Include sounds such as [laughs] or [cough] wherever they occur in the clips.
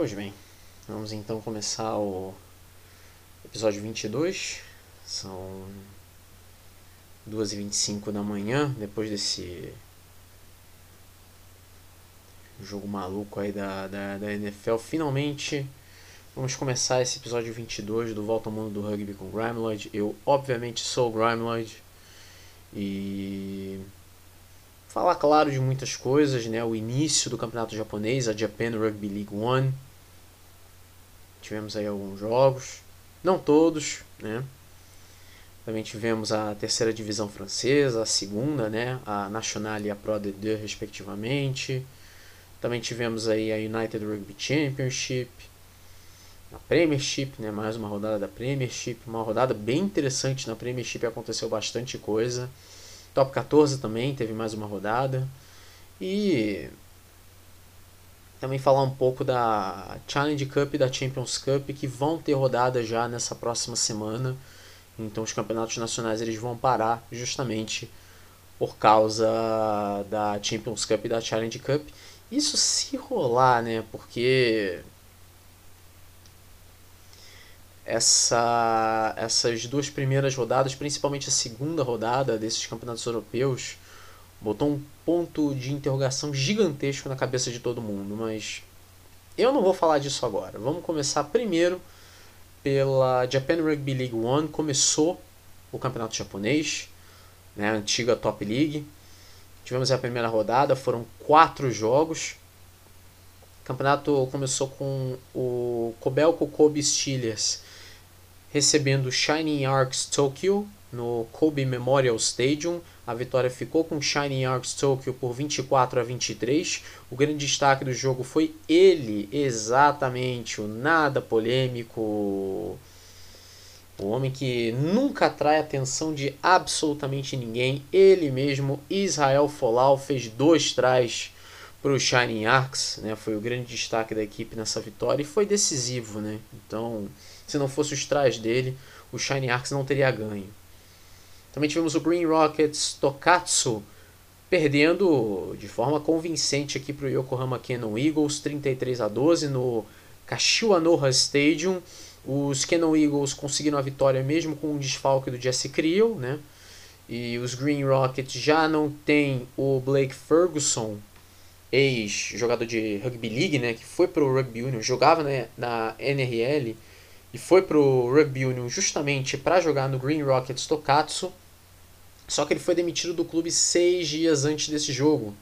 Pois bem, vamos então começar o episódio 22. São 2h25 da manhã, depois desse jogo maluco aí da, da, da NFL. Finalmente vamos começar esse episódio 22 do Volta ao Mundo do Rugby com Grimeloid. Eu, obviamente, sou o Grimeloid e falar, claro, de muitas coisas, né? O início do campeonato japonês, a Japan Rugby League One Tivemos aí alguns jogos, não todos, né? Também tivemos a terceira divisão francesa, a segunda, né? A National e a Pro D2, respectivamente. Também tivemos aí a United Rugby Championship, a Premiership, né? Mais uma rodada da Premiership, uma rodada bem interessante na Premiership, aconteceu bastante coisa. Top 14 também teve mais uma rodada. E também falar um pouco da Challenge Cup e da Champions Cup que vão ter rodada já nessa próxima semana. Então os campeonatos nacionais eles vão parar justamente por causa da Champions Cup e da Challenge Cup. Isso se rolar, né? Porque essa, essas duas primeiras rodadas, principalmente a segunda rodada desses campeonatos europeus, botou um ponto de interrogação gigantesco na cabeça de todo mundo, mas eu não vou falar disso agora. Vamos começar primeiro pela Japan Rugby League One. Começou o campeonato japonês, né, a antiga Top League. Tivemos a primeira rodada, foram quatro jogos. O campeonato começou com o Kobelco Kobe Steelers recebendo Shining Arcs Tokyo no Kobe Memorial Stadium. A vitória ficou com Shining Arcs Tokyo por 24 a 23. O grande destaque do jogo foi ele, exatamente, o nada polêmico, o homem que nunca atrai atenção de absolutamente ninguém. Ele mesmo, Israel Folau, fez dois trás para o Shining Arcs, né? Foi o grande destaque da equipe nessa vitória e foi decisivo, né? Então, se não fosse os trás dele, o Shining Arcs não teria ganho. Também tivemos o Green Rockets Tokatsu perdendo de forma convincente aqui para o Yokohama Cannon Eagles, 33 a 12 no Kashiwanoha Stadium. Os Cannon Eagles conseguiram a vitória mesmo com o desfalque do Jesse Creel, né? E os Green Rockets já não tem o Blake Ferguson, ex-jogador de Rugby League, né? Que foi para o Rugby Union, jogava né, na NRL e foi para o Rugby Union justamente para jogar no Green Rockets Tokatsu. Só que ele foi demitido do clube seis dias antes desse jogo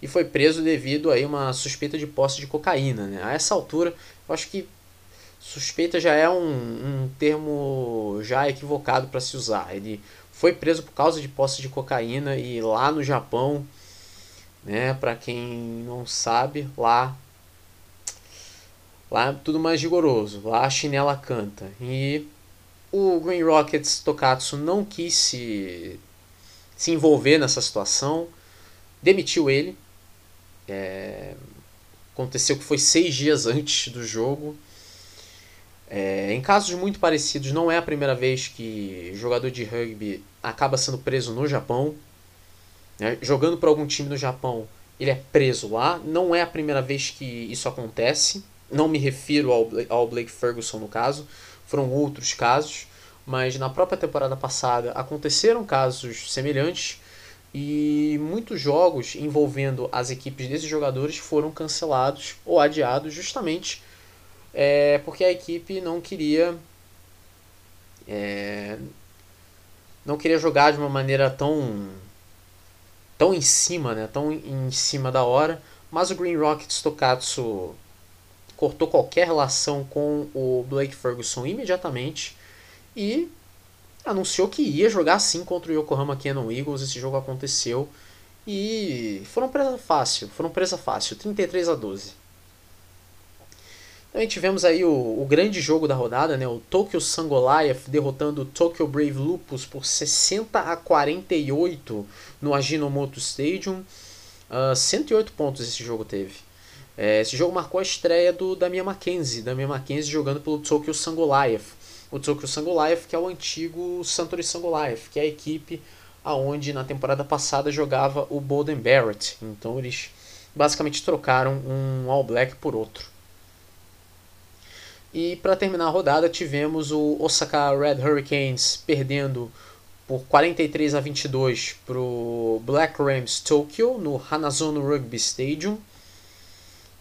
e foi preso devido a uma suspeita de posse de cocaína. Né? A essa altura, eu acho que suspeita já é um, um termo já equivocado para se usar. Ele foi preso por causa de posse de cocaína e lá no Japão, né, para quem não sabe, lá lá tudo mais rigoroso. Lá a chinela canta. E o Green Rockets Tokatsu não quis se se envolver nessa situação, demitiu ele. É, aconteceu que foi seis dias antes do jogo. É, em casos muito parecidos, não é a primeira vez que jogador de rugby acaba sendo preso no Japão. Né? Jogando para algum time no Japão, ele é preso lá. Não é a primeira vez que isso acontece. Não me refiro ao, ao Blake Ferguson no caso, foram outros casos mas na própria temporada passada aconteceram casos semelhantes e muitos jogos envolvendo as equipes desses jogadores foram cancelados ou adiados justamente é, porque a equipe não queria é, não queria jogar de uma maneira tão tão em cima, né, tão em cima da hora, mas o Green Rockets Tokatsu cortou qualquer relação com o Blake Ferguson imediatamente e anunciou que ia jogar sim contra o Yokohama Cannon Eagles. Esse jogo aconteceu e foram presa fácil, foram presa fácil, 33 a 12. Também tivemos aí o, o grande jogo da rodada, né? o Tokyo Sangoliath derrotando o Tokyo Brave Lupus por 60 a 48 no Ajinomoto Stadium. Uh, ah, 108 pontos esse jogo teve. É, esse jogo marcou a estreia do Damian Mackenzie, Damian Mackenzie jogando pelo Tokyo Sangoliath o Tsukyo Sangolife, que é o antigo Santori Sangolife, que é a equipe aonde na temporada passada jogava o Bolden Barrett. Então eles basicamente trocaram um All Black por outro. E para terminar a rodada, tivemos o Osaka Red Hurricanes perdendo por 43 a 22 para o Black Rams Tokyo no Hanazono Rugby Stadium.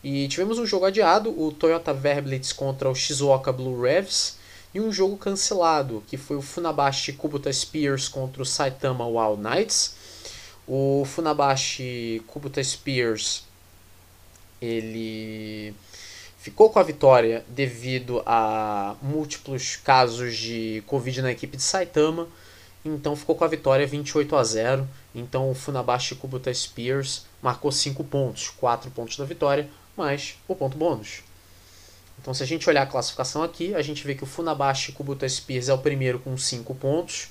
E tivemos um jogo adiado, o Toyota Verblitz contra o Shizuoka Blue Revs, e um jogo cancelado, que foi o Funabashi Kubota Spears contra o Saitama Wild Knights. O Funabashi Kubota Spears ele ficou com a vitória devido a múltiplos casos de Covid na equipe de Saitama, então ficou com a vitória 28 a 0. Então o Funabashi Kubota Spears marcou 5 pontos, 4 pontos da vitória, mais o ponto bônus. Então, se a gente olhar a classificação aqui, a gente vê que o Funabashi Kubota Spears é o primeiro com 5 pontos,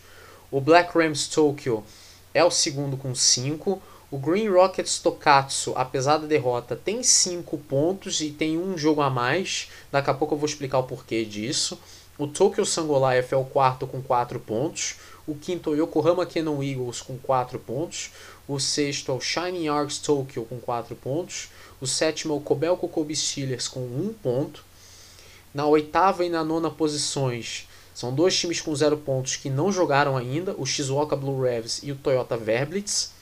o Black Rams Tokyo é o segundo com 5, o Green Rockets Tokatsu, apesar da derrota, tem 5 pontos e tem um jogo a mais. Daqui a pouco eu vou explicar o porquê disso. O Tokyo Sangoliath é o quarto com 4 pontos. O quinto é o Yokohama Cannon Eagles com 4 pontos. O sexto é o Shining Arcs Tokyo com 4 pontos. O sétimo é o Kobelco Kobe Steelers com 1 um ponto. Na oitava e na nona posições são dois times com 0 pontos que não jogaram ainda, o Shizuoka Blue Revs e o Toyota Verblitz.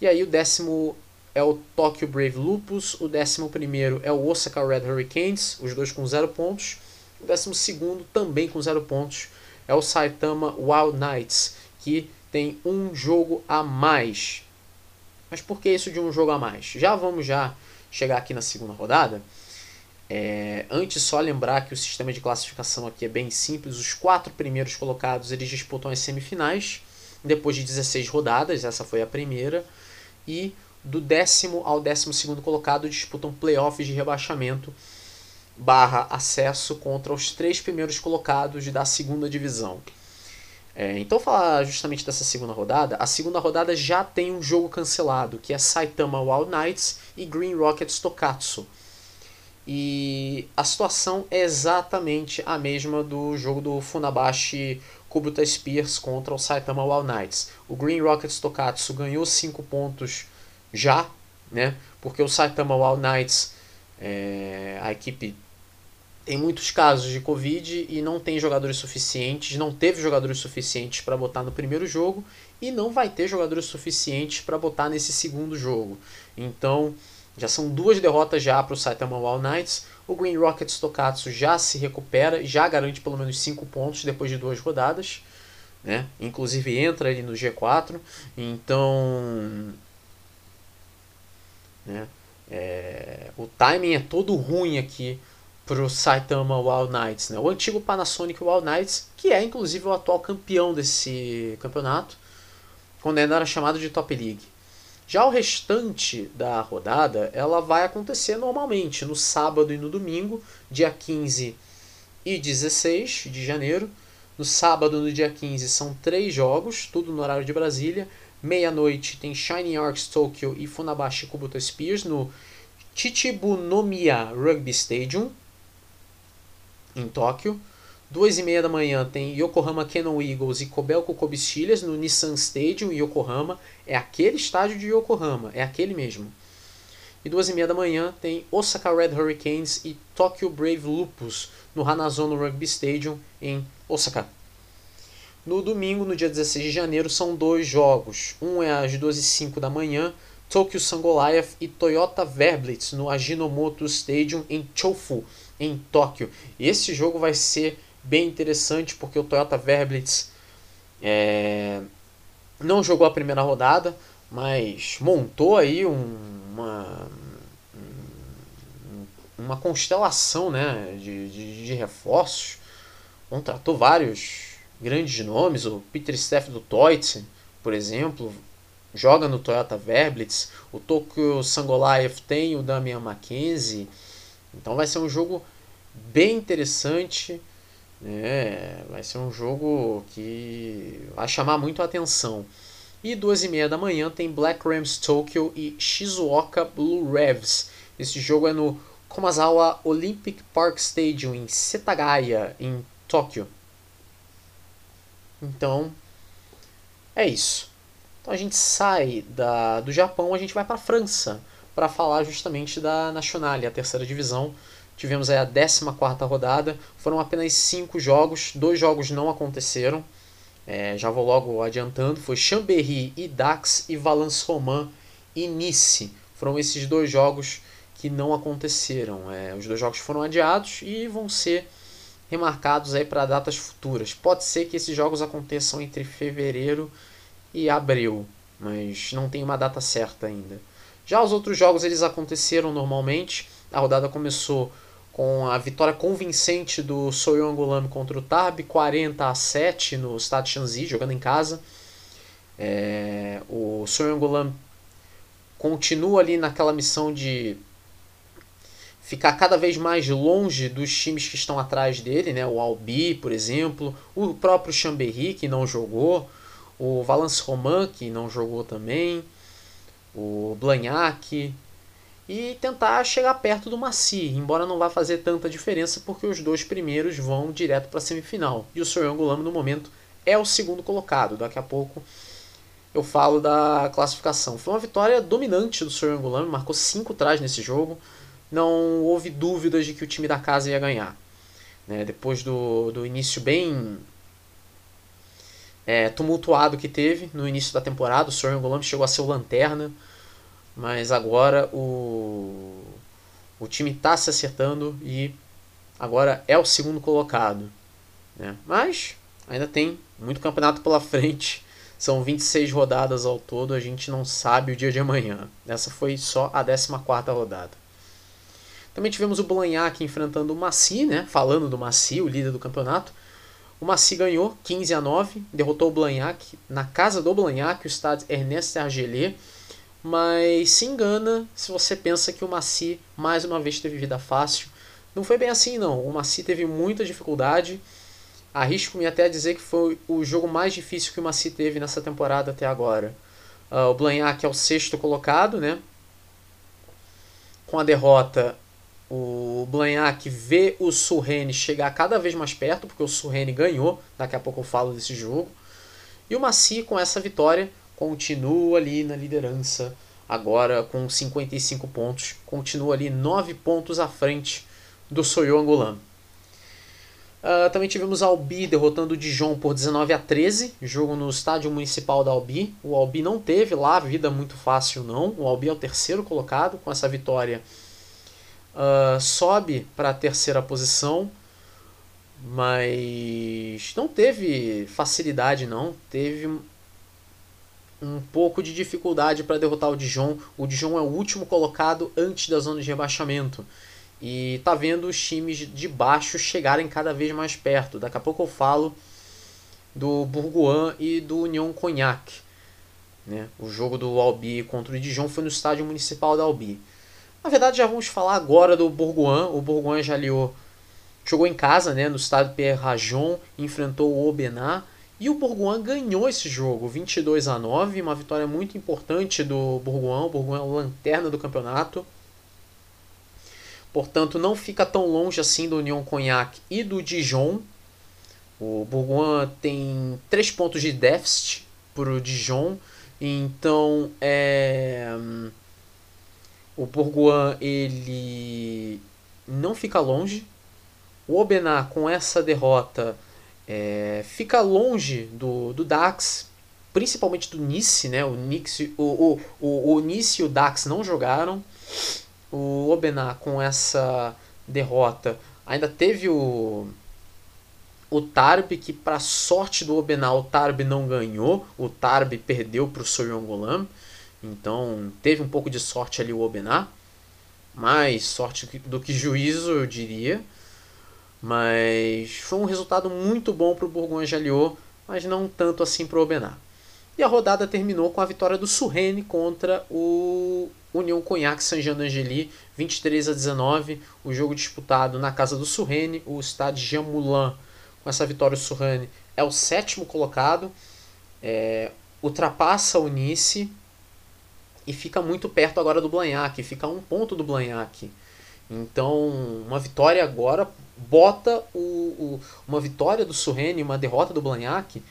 E aí o décimo é o Tokyo Brave Lupus, o décimo primeiro é o Osaka Red Hurricanes, os dois com 0 pontos. O décimo segundo, também com 0 pontos, é o Saitama Wild Knights, que tem um jogo a mais. Mas por que isso de um jogo a mais? Já vamos já chegar aqui na segunda rodada. É, antes só lembrar que o sistema de classificação aqui é bem simples. Os quatro primeiros colocados eles disputam as semifinais depois de 16 rodadas. Essa foi a primeira e do décimo ao décimo segundo colocado disputam playoffs de rebaixamento barra acesso contra os três primeiros colocados da segunda divisão. É, então falar justamente dessa segunda rodada, a segunda rodada já tem um jogo cancelado, que é Saitama Wild Knights e Green Rockets Tokatsu. E a situação é exatamente a mesma do jogo do Funabashi Kubota Spears contra o Saitama Wild Knights. O Green Rockets Tokatsu ganhou 5 pontos já, né? Porque o Saitama Wild Knights, é, a equipe tem muitos casos de Covid e não tem jogadores suficientes, não teve jogadores suficientes para botar no primeiro jogo e não vai ter jogadores suficientes para botar nesse segundo jogo. Então, já são duas derrotas já para o Saitama Wild Knights. O Green Rockets Tokatsu já se recupera e já garante pelo menos 5 pontos depois de duas rodadas. Né? Inclusive entra ali no G4. Então. Né? É, o timing é todo ruim aqui para o Saitama Wild Knights. Né? O antigo Panasonic Wild Knights, que é inclusive o atual campeão desse campeonato, quando ainda era chamado de Top League. Já o restante da rodada, ela vai acontecer normalmente no sábado e no domingo, dia 15 e 16 de janeiro. No sábado, no dia 15, são três jogos, tudo no horário de Brasília. Meia-noite tem Shining Arcs Tokyo e Funabashi Kubota Spears no Chichibunomiya Rugby Stadium, em Tóquio. Duas e meia da manhã tem Yokohama Cannon Eagles e Kobelco Kobe Steelers no Nissan Stadium em Yokohama. É aquele estádio de Yokohama, é aquele mesmo. E duas e meia da manhã tem Osaka Red Hurricanes e Tokyo Brave Lupus no Hanazono Rugby Stadium em Osaka. No domingo, no dia 16 de janeiro, são dois jogos. Um é às 12h05 da manhã, Tokyo Sangoliath e Toyota Verblitz no Ajinomoto Stadium em Chofu, em Tóquio. Esse jogo vai ser bem interessante porque o Toyota Verblitz é, não jogou a primeira rodada, mas montou aí um, uma, uma constelação né, de, de, de, reforços. Contratou vários grandes nomes, o Peter Steff do Toyota, por exemplo, joga no Toyota Verblitz, o Tokyo Sangolaev tem o Damian Mackenzie, então vai ser um jogo bem interessante. É, vai ser um jogo que vai chamar muito a atenção. E duas e meia da manhã tem Black Rams Tokyo e Shizuoka Blue Revs. Esse jogo é no Komazawa Olympic Park Stadium em Setagaya, em Tóquio. Então, é isso. Então a gente sai da, do Japão, a gente vai para a França para falar justamente da Nationale, a terceira divisão tivemos aí a 14 rodada. Foram apenas cinco jogos, dois jogos não aconteceram. É, já vou logo adiantando. Foi Chambéry e Dax e Valence Romain e Nice. Foram esses dois jogos que não aconteceram. É, os dois jogos foram adiados e vão ser remarcados aí para datas futuras. Pode ser que esses jogos aconteçam entre fevereiro e abril, mas não tem uma data certa ainda. Já os outros jogos eles aconteceram normalmente. A rodada começou com a vitória convincente do Soyongulam contra o Tarbi, 40 a 7 no Stade Shanxi, jogando em casa. É, o Soyongulam continua ali naquela missão de ficar cada vez mais longe dos times que estão atrás dele, né? O Albi, por exemplo, o próprio Chambéry que não jogou, o Valence Roman que não jogou também, o Blagnac e tentar chegar perto do Maci, embora não vá fazer tanta diferença porque os dois primeiros vão direto para a semifinal e o Soyongulama no momento é o segundo colocado. Daqui a pouco eu falo da classificação. Foi uma vitória dominante do Soyongulama, marcou cinco trás nesse jogo não houve dúvidas de que o time da casa ia ganhar. Né? Depois do, do início bem é, tumultuado que teve no início da temporada, o Sr. Angolam chegou a ser o lanterna, mas agora o, o time está se acertando e agora é o segundo colocado. Né? Mas ainda tem muito campeonato pela [laughs] frente. São 26 rodadas ao todo, a gente não sabe o dia de amanhã. Essa foi só a 14 rodada. Também tivemos o Blagnac enfrentando o Maci, né? Falando do Maci, o líder do campeonato. O Maci ganhou 15 a 9, derrotou o Blagnac na casa do Blagnac, o estádio Ernest Argelier. Mas se engana se você pensa que o Maci mais uma vez teve vida fácil. Não foi bem assim não. O Maci teve muita dificuldade. Arrisco-me até a dizer que foi o jogo mais difícil que o Maci teve nessa temporada até agora. Uh, o Blagnac é o sexto colocado, né? Com a derrota, o Blagnac vê o Surrene chegar cada vez mais perto, porque o Surrene ganhou, daqui a pouco eu falo desse jogo. E o Maci, com essa vitória, continua ali na liderança, agora com 55 pontos, continua ali 9 pontos à frente do Soyo Angolan. Uh, também tivemos Albi derrotando o Dijon por 19 a 13, jogo no estádio municipal da Albi. O Albi não teve lá vida muito fácil não. O Albi é o terceiro colocado com essa vitória uh, sobe para a terceira posição, mas não teve facilidade não, teve um pouco de dificuldade para derrotar o Dijon. O Dijon é o último colocado antes da zona de rebaixamento. E tá vendo os times de baixo chegarem cada vez mais perto. Daqui a pouco eu falo do Bourgoin e do Union Cognac. Né? O jogo do Albi contra o Dijon foi no estádio municipal da Albi. Na verdade, já vamos falar agora do Bourgoin. O Bourgoin já aliou, jogou em casa, né, no estádio Pierre Rajon, enfrentou o Aubenas e o Bourgoin ganhou esse jogo, 22 a 9, uma vitória muito importante do Bourgoin. O Bourgoin é o lanterna do campeonato. Portanto, não fica tão longe assim do Union Cognac e do Dijon. O Bourgoin tem 3 pontos de déficit para o Dijon. Então, é o Bourgoin ele não fica longe. O Obená com essa derrota é, fica longe do, do Dax, principalmente do Nice, né? O, Nice, o, o, o, o Nice e o Dax não jogaram. O Obená com essa derrota ainda teve o o Tarb, que para sorte do Obená, o Tarb não ganhou, o Tarb perdeu para o Soyongolam. Então teve um pouco de sorte ali o Obená, mais sorte do que juízo, eu diria. Mas foi um resultado muito bom para o Bourgogne Jalliot, mas não tanto assim para o Obená. E a rodada terminou com a vitória do Surrene contra o União Cognac Saint-Jean d'Angely, 23 a 19. O jogo disputado na casa do Surrene, o estádio Jean Moulin. Com essa vitória, o Surrene é o sétimo colocado, é, ultrapassa o Nice e fica muito perto agora do Blagnac, fica a um ponto do Blagnac. Então, uma vitória agora bota o, o uma vitória do Surrene, uma derrota do Blagnac,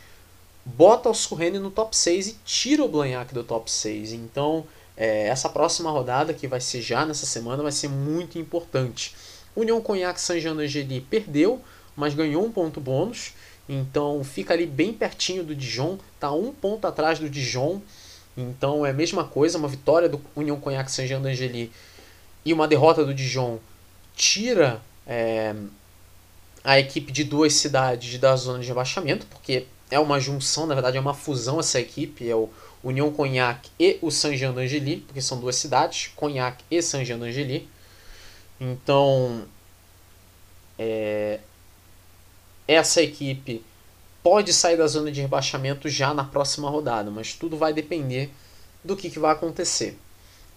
bota o Surrene no top 6 e tira o Blagnac do top 6. Então, é, essa próxima rodada, que vai ser já nessa semana, vai ser muito importante. União Cognac Saint-Jean-d'Angely perdeu, mas ganhou um ponto bônus. Então fica ali bem pertinho do Dijon, tá um ponto atrás do Dijon. Então é a mesma coisa, uma vitória do União Cognac Saint-Jean-d'Angely e uma derrota do Dijon tira é, a equipe de duas cidades da zona de rebaixamento, porque é uma junção, na verdade é uma fusão essa equipe, é o União Cognac e o Saint-Jean d'Angely, porque são duas cidades, Cognac e Saint-Jean d'Angely. Então, é, essa equipe pode sair da zona de rebaixamento já na próxima rodada, mas tudo vai depender do que, que vai acontecer.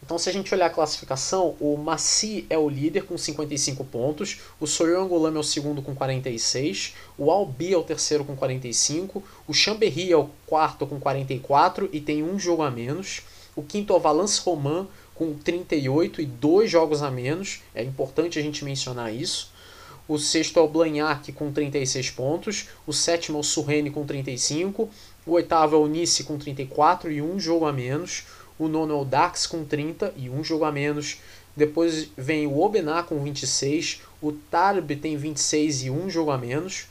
Então, se a gente olhar a classificação, o Maci é o líder com 55 pontos, o Soyongolame é o segundo com 46, o Albi é o terceiro com 45, o Chambéry é o quarto com 44 e tem um jogo a menos, o quinto é o Valence Roman com 38 e dois jogos a menos, é importante a gente mencionar isso. O sexto é o Blagnac com 36 pontos, o sétimo é o Surrene com 35, o oitavo é o Nice com 34 e um jogo a menos, o nono é o Dax com 30 e um jogo a menos. Depois vem o Obená com 26. O Tarb tem 26 e um jogo a menos.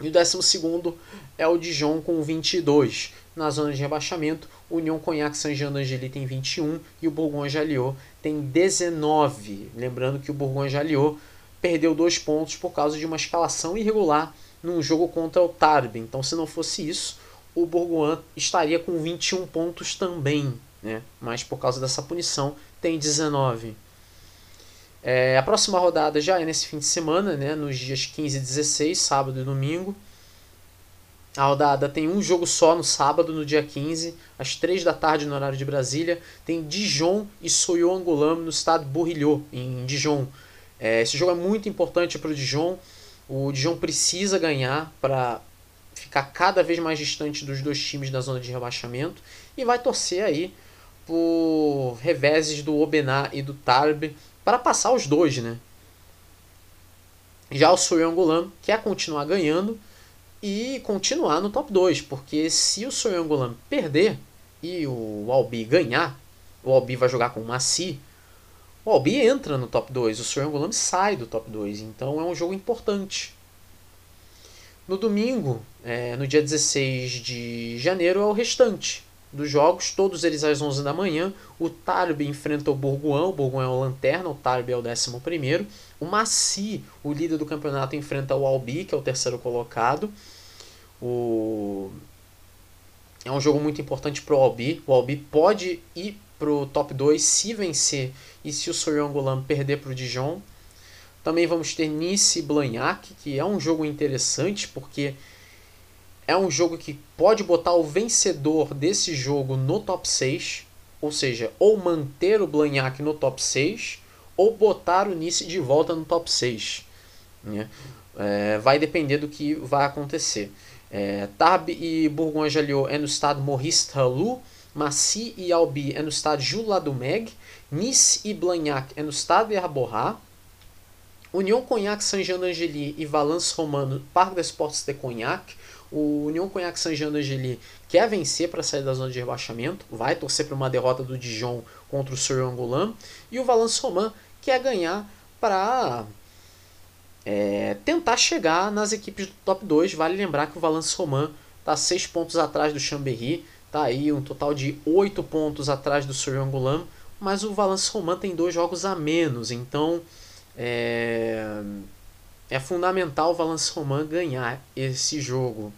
E o décimo segundo é o Dijon com 22. Na zona de rebaixamento, o União Cognac Saint-Jean-d'Angely tem 21 e o Bourgogne-Jalliot tem 19. Lembrando que o Bourgogne-Jalliot perdeu dois pontos por causa de uma escalação irregular num jogo contra o Tarb. Então, se não fosse isso, o Bourgoin estaria com 21 pontos também, né? mas por causa dessa punição tem 19. É, a próxima rodada já é nesse fim de semana, né? nos dias 15 e 16, sábado e domingo. A rodada tem um jogo só no sábado, no dia 15, às 3 da tarde no horário de Brasília. Tem Dijon e Soyo Angoulême no estado Bourrilhot, em Dijon. É, esse jogo é muito importante para o Dijon. O Dijon precisa ganhar para ficar cada vez mais distante dos dois times da zona de rebaixamento e vai torcer aí por reveses do Obená e do Tarbe para passar os dois, né? Já o Soyangulam quer continuar ganhando e continuar no top 2, porque se o Soyangulam perder e o Albi ganhar, o Albi vai jogar com o Maci, o Albi entra no top 2, o Soyangulam sai do top 2, então é um jogo importante. No domingo, é, no dia 16 de janeiro, é o restante dos jogos, todos eles às 11 da manhã. O Tarbi enfrenta o Bourguin, o Bourguin é o lanterna, o Tarbi é o 11. O Maci, o líder do campeonato, enfrenta o Albi, que é o terceiro colocado. O... É um jogo muito importante para o Albi. O Albi pode ir para o top 2 se vencer e se o Soyongolan perder para o Dijon. Também vamos ter Nice e Blagnac, que é um jogo interessante porque é um jogo que pode botar o vencedor desse jogo no top 6, ou seja, ou manter o Blagnac no top 6 ou botar o Nice de volta no top 6. Né? É, vai depender do que vai acontecer. É, Tarbes e Bourgogne-Jalliot é no estado Maurice Talou, Massy e Albi é no estado Jules-Ladumeg, Nice e Blagnac é no estado Herborrat, União Cognac Saint-Jean d'Angely e Valence Romano, Parque des Sports de Cognac. O União Cognac Saint-Jean d'Angely quer vencer para sair da zona de rebaixamento, vai torcer para uma derrota do Dijon contra o Souriangolan. E o Valence Roman quer ganhar para é, tentar chegar nas equipes do top 2. Vale lembrar que o Valence Roman está 6 pontos atrás do Chambéry, está aí um total de 8 pontos atrás do Souriangolan, mas o Valence Roman tem dois jogos a menos, então é, é fundamental o Valence Roman ganhar esse jogo.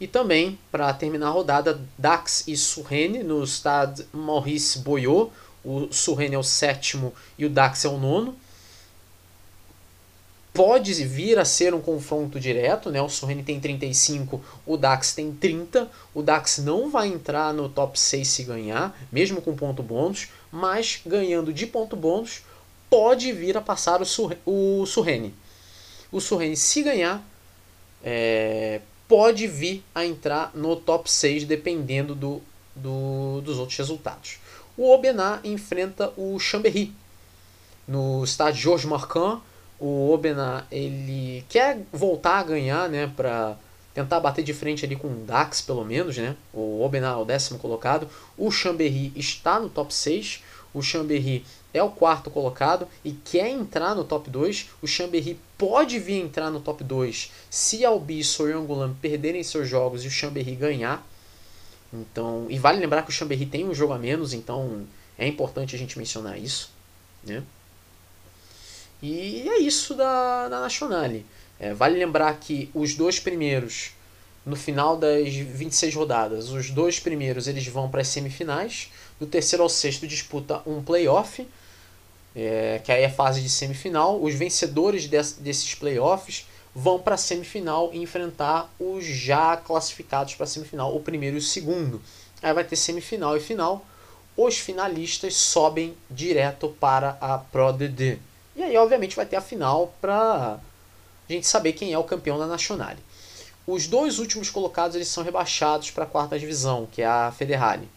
E também, para terminar a rodada, Dax e Surrene no Stade Maurice Boyot. O Surrene é o sétimo e o Dax é o nono. Pode vir a ser um confronto direto, né? O Surrene tem 35, o Dax tem 30. O Dax não vai entrar no top 6 se ganhar, mesmo com ponto bônus, mas ganhando de ponto bônus, pode vir a passar o, o Surrene. O Surrene, se ganhar, é, pode vir a entrar no top 6, dependendo do, do, dos outros resultados. O Obená enfrenta o Chambéry. No estádio Georges Marquand, o Obená ele quer voltar a ganhar, né, para tentar bater de frente ali com o Dax, pelo menos, né? O Obená é o décimo colocado. O Chambéry está no top 6. o Chambéry é o quarto colocado e quer entrar no top 2, o Chambéry pode vir entrar no top 2 se Albi e Soyongulan perderem seus jogos e o Chambéry ganhar. Então, e vale lembrar que o Chambéry tem um jogo a menos, então é importante a gente mencionar isso, né? E é isso da, da Nationale. É, vale lembrar que os dois primeiros, no final das 26 rodadas, os dois primeiros eles vão para as semifinais. Do terceiro ao sexto disputa um playoff, é, que aí é a fase de semifinal. Os vencedores desses playoffs vão para a semifinal e enfrentar os já classificados para a semifinal, o primeiro e o segundo. Aí vai ter semifinal e final. Os finalistas sobem direto para a Pro D2. E aí, obviamente, vai ter a final para a gente saber quem é o campeão da Nacional. Os dois últimos colocados eles são rebaixados para a quarta divisão, que é a Federale.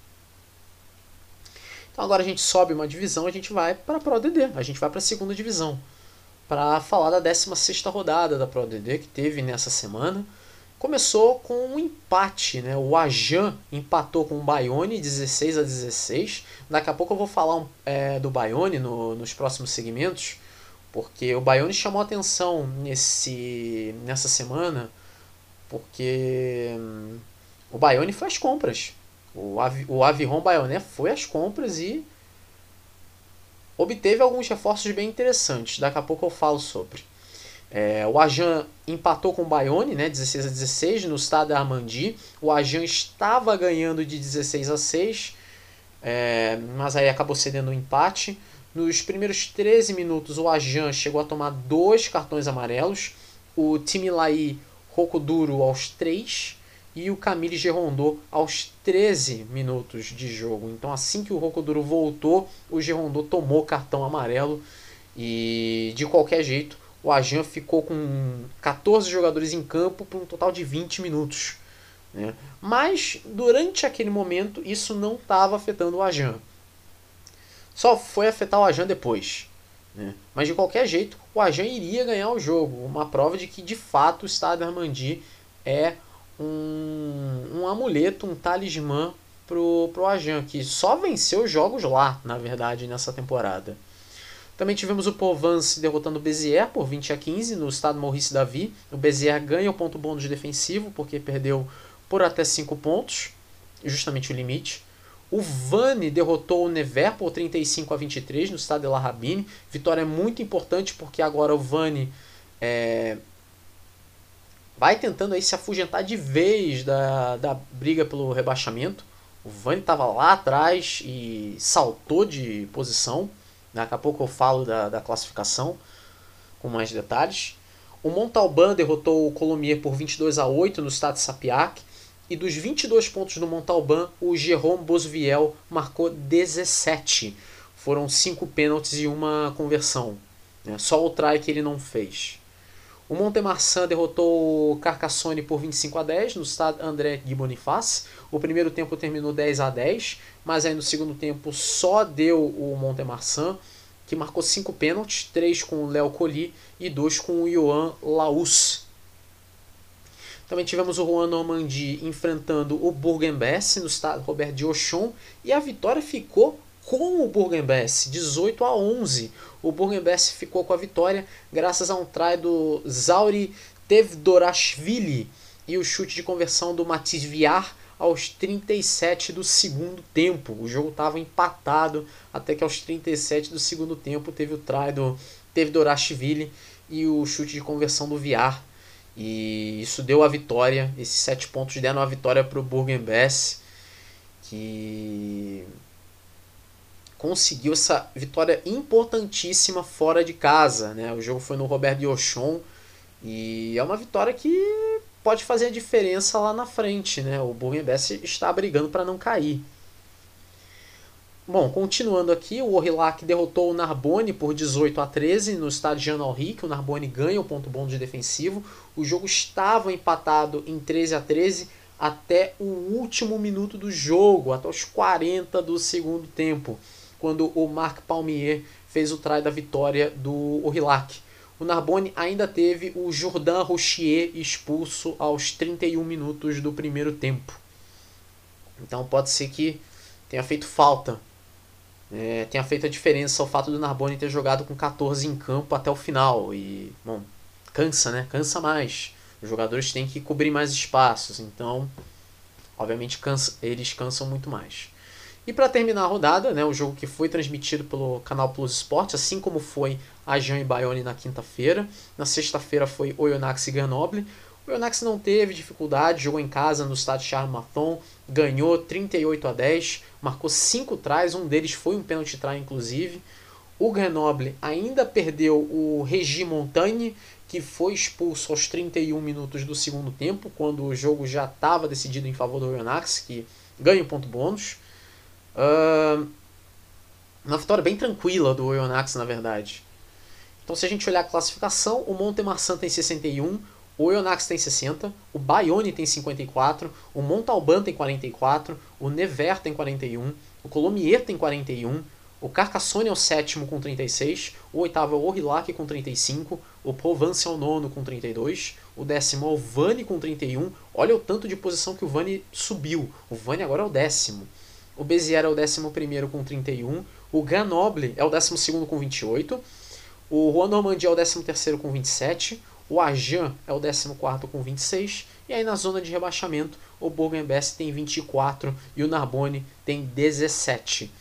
Então agora a gente sobe uma divisão, a gente vai para a Pro DD, a gente vai para a segunda divisão para falar da 16 rodada da Pro DD que teve nessa semana. Começou com um empate, né? O Ajan empatou com o Bayonne 16 a 16. Daqui a pouco eu vou falar é, do Bayonne no, nos próximos segmentos, porque o Bayonne chamou atenção nesse, nessa semana, porque hum, o Bayonne às compras. O, Avi, o Aviron Bayonne foi às compras e obteve alguns reforços bem interessantes. Daqui a pouco eu falo sobre. É, o Ajan empatou com o Bayonne, né, 16 a 16, no estado Armandi. O Ajan estava ganhando de 16 a 6, é, mas aí acabou cedendo um empate. Nos primeiros 13 minutos, o Ajan chegou a tomar dois cartões amarelos. O Timilai Rocoduro aos 3 e o Camille Gerondot aos 13 minutos de jogo. Então, assim que o Rocoduro voltou, o Gerondot tomou cartão amarelo e de qualquer jeito o Ajan ficou com 14 jogadores em campo por um total de 20 minutos. Né? Mas durante aquele momento isso não estava afetando o Ajan. Só foi afetar o Ajan depois. Né? Mas de qualquer jeito, o Ajan iria ganhar o jogo. Uma prova de que de fato o Stade Armandi é um, um amuleto, um talismã pro, pro Ajan, que só venceu jogos lá, na verdade, nessa temporada. Também tivemos o Provence derrotando o Bezier por 20 a 15 no estado Maurice Davi. O Bezier ganha o ponto bônus defensivo porque perdeu por até 5 pontos, justamente o limite. O Vani derrotou o Nevers por 35 a 23 no estado de La Rabine. Vitória muito importante porque agora o Vani é, vai tentando aí se afugentar de vez da, da briga pelo rebaixamento. O Vani estava lá atrás e saltou de posição. Daqui a pouco eu falo da, da classificação com mais detalhes. O Montalban derrotou o Colomier por 22 a 8 no estado de Sapiac. E dos 22 pontos do Montalban, o Jerome Bosviel marcou 17. Foram 5 pênaltis e uma conversão. Né? Só o try que ele não fez. O Montemarçan derrotou o Carcassonne por 25 a 10 no estado André Gui Bonifaz. O primeiro tempo terminou 10 a 10, mas aí no segundo tempo só deu o Montemarçan, que marcou 5 pênaltis, 3 com o Léo Colli e 2 com o Johan Laus. Também tivemos o Juan Normandie enfrentando o Bourg-en-Bresse no estado Robert de Auchon e a vitória ficou com o Bourg-en-Bresse, 18 a 11. O Bourg-en-Bresse ficou com a vitória graças a um try do Zauri Tevdorashvili e o chute de conversão do Matisse Viar aos 37 do segundo tempo. O jogo estava empatado até que aos 37 do segundo tempo teve o try do Tevdorashvili e o chute de conversão do Viar. E isso deu a vitória, esses sete pontos deram a vitória para o Bourg-en-Bresse, que conseguiu essa vitória importantíssima fora de casa. Né? O jogo foi no Robert Diochon e é uma vitória que pode fazer a diferença lá na frente. Né? O Bourg-en-Bresse está brigando para não cair. Bom, continuando aqui, o Orillac derrotou o Narbonne por 18 a 13 no estádio Jean Henrique. O Narbonne ganha o ponto bom de defensivo. O jogo estava empatado em 13 a 13 até o último minuto do jogo, até os 40 do segundo tempo quando o Marc Palmier fez o try da vitória do Orillac. O Narbonne ainda teve o Jourdain Rochier expulso aos 31 minutos do primeiro tempo. Então pode ser que tenha feito falta é, tenha feito a diferença o fato do Narbonne ter jogado com 14 em campo até o final. E, bom, cansa, né? Cansa mais. Os jogadores têm que cobrir mais espaços, então, obviamente, cansa, eles cansam muito mais. E para terminar a rodada, né, o jogo que foi transmitido pelo canal Plus Sport, assim como foi a Jean e Bayonne na quinta-feira. Na sexta-feira foi Oyonnax e Grenoble. O Oyonnax não teve dificuldade, jogou em casa no estádio Charles ganhou 38 a 10, marcou 5 trás, um deles foi um pênalti try inclusive. O Grenoble ainda perdeu o Regi Montagne, que foi expulso aos 31 minutos do segundo tempo, quando o jogo já estava decidido em favor do Oyonnax, que ganha o ponto bônus. Uma vitória bem tranquila do Oyonnax, na verdade. Então, se a gente olhar a classificação, o Montemarçan tem 61, o Oyonnax tem 60, o Bayonne tem 54, o Montalban tem 44, o Nevers tem 41, o Colomier tem 41, o Carcassonne é o sétimo com 36, o oitavo é o Orillac com 35, o Provence é o nono com 32, o décimo é o Vani com 31. Olha o tanto de posição que o Vani subiu. O Vani agora é o décimo. O Bezier é o décimo primeiro com 31, o Grenoble é o décimo segundo com 28, o Juan Normandie é o décimo terceiro com 27, o Ajan é o 14 com 26. E aí na zona de rebaixamento, o Bourg-en-Bresse tem 24 e o Narbonne tem 17.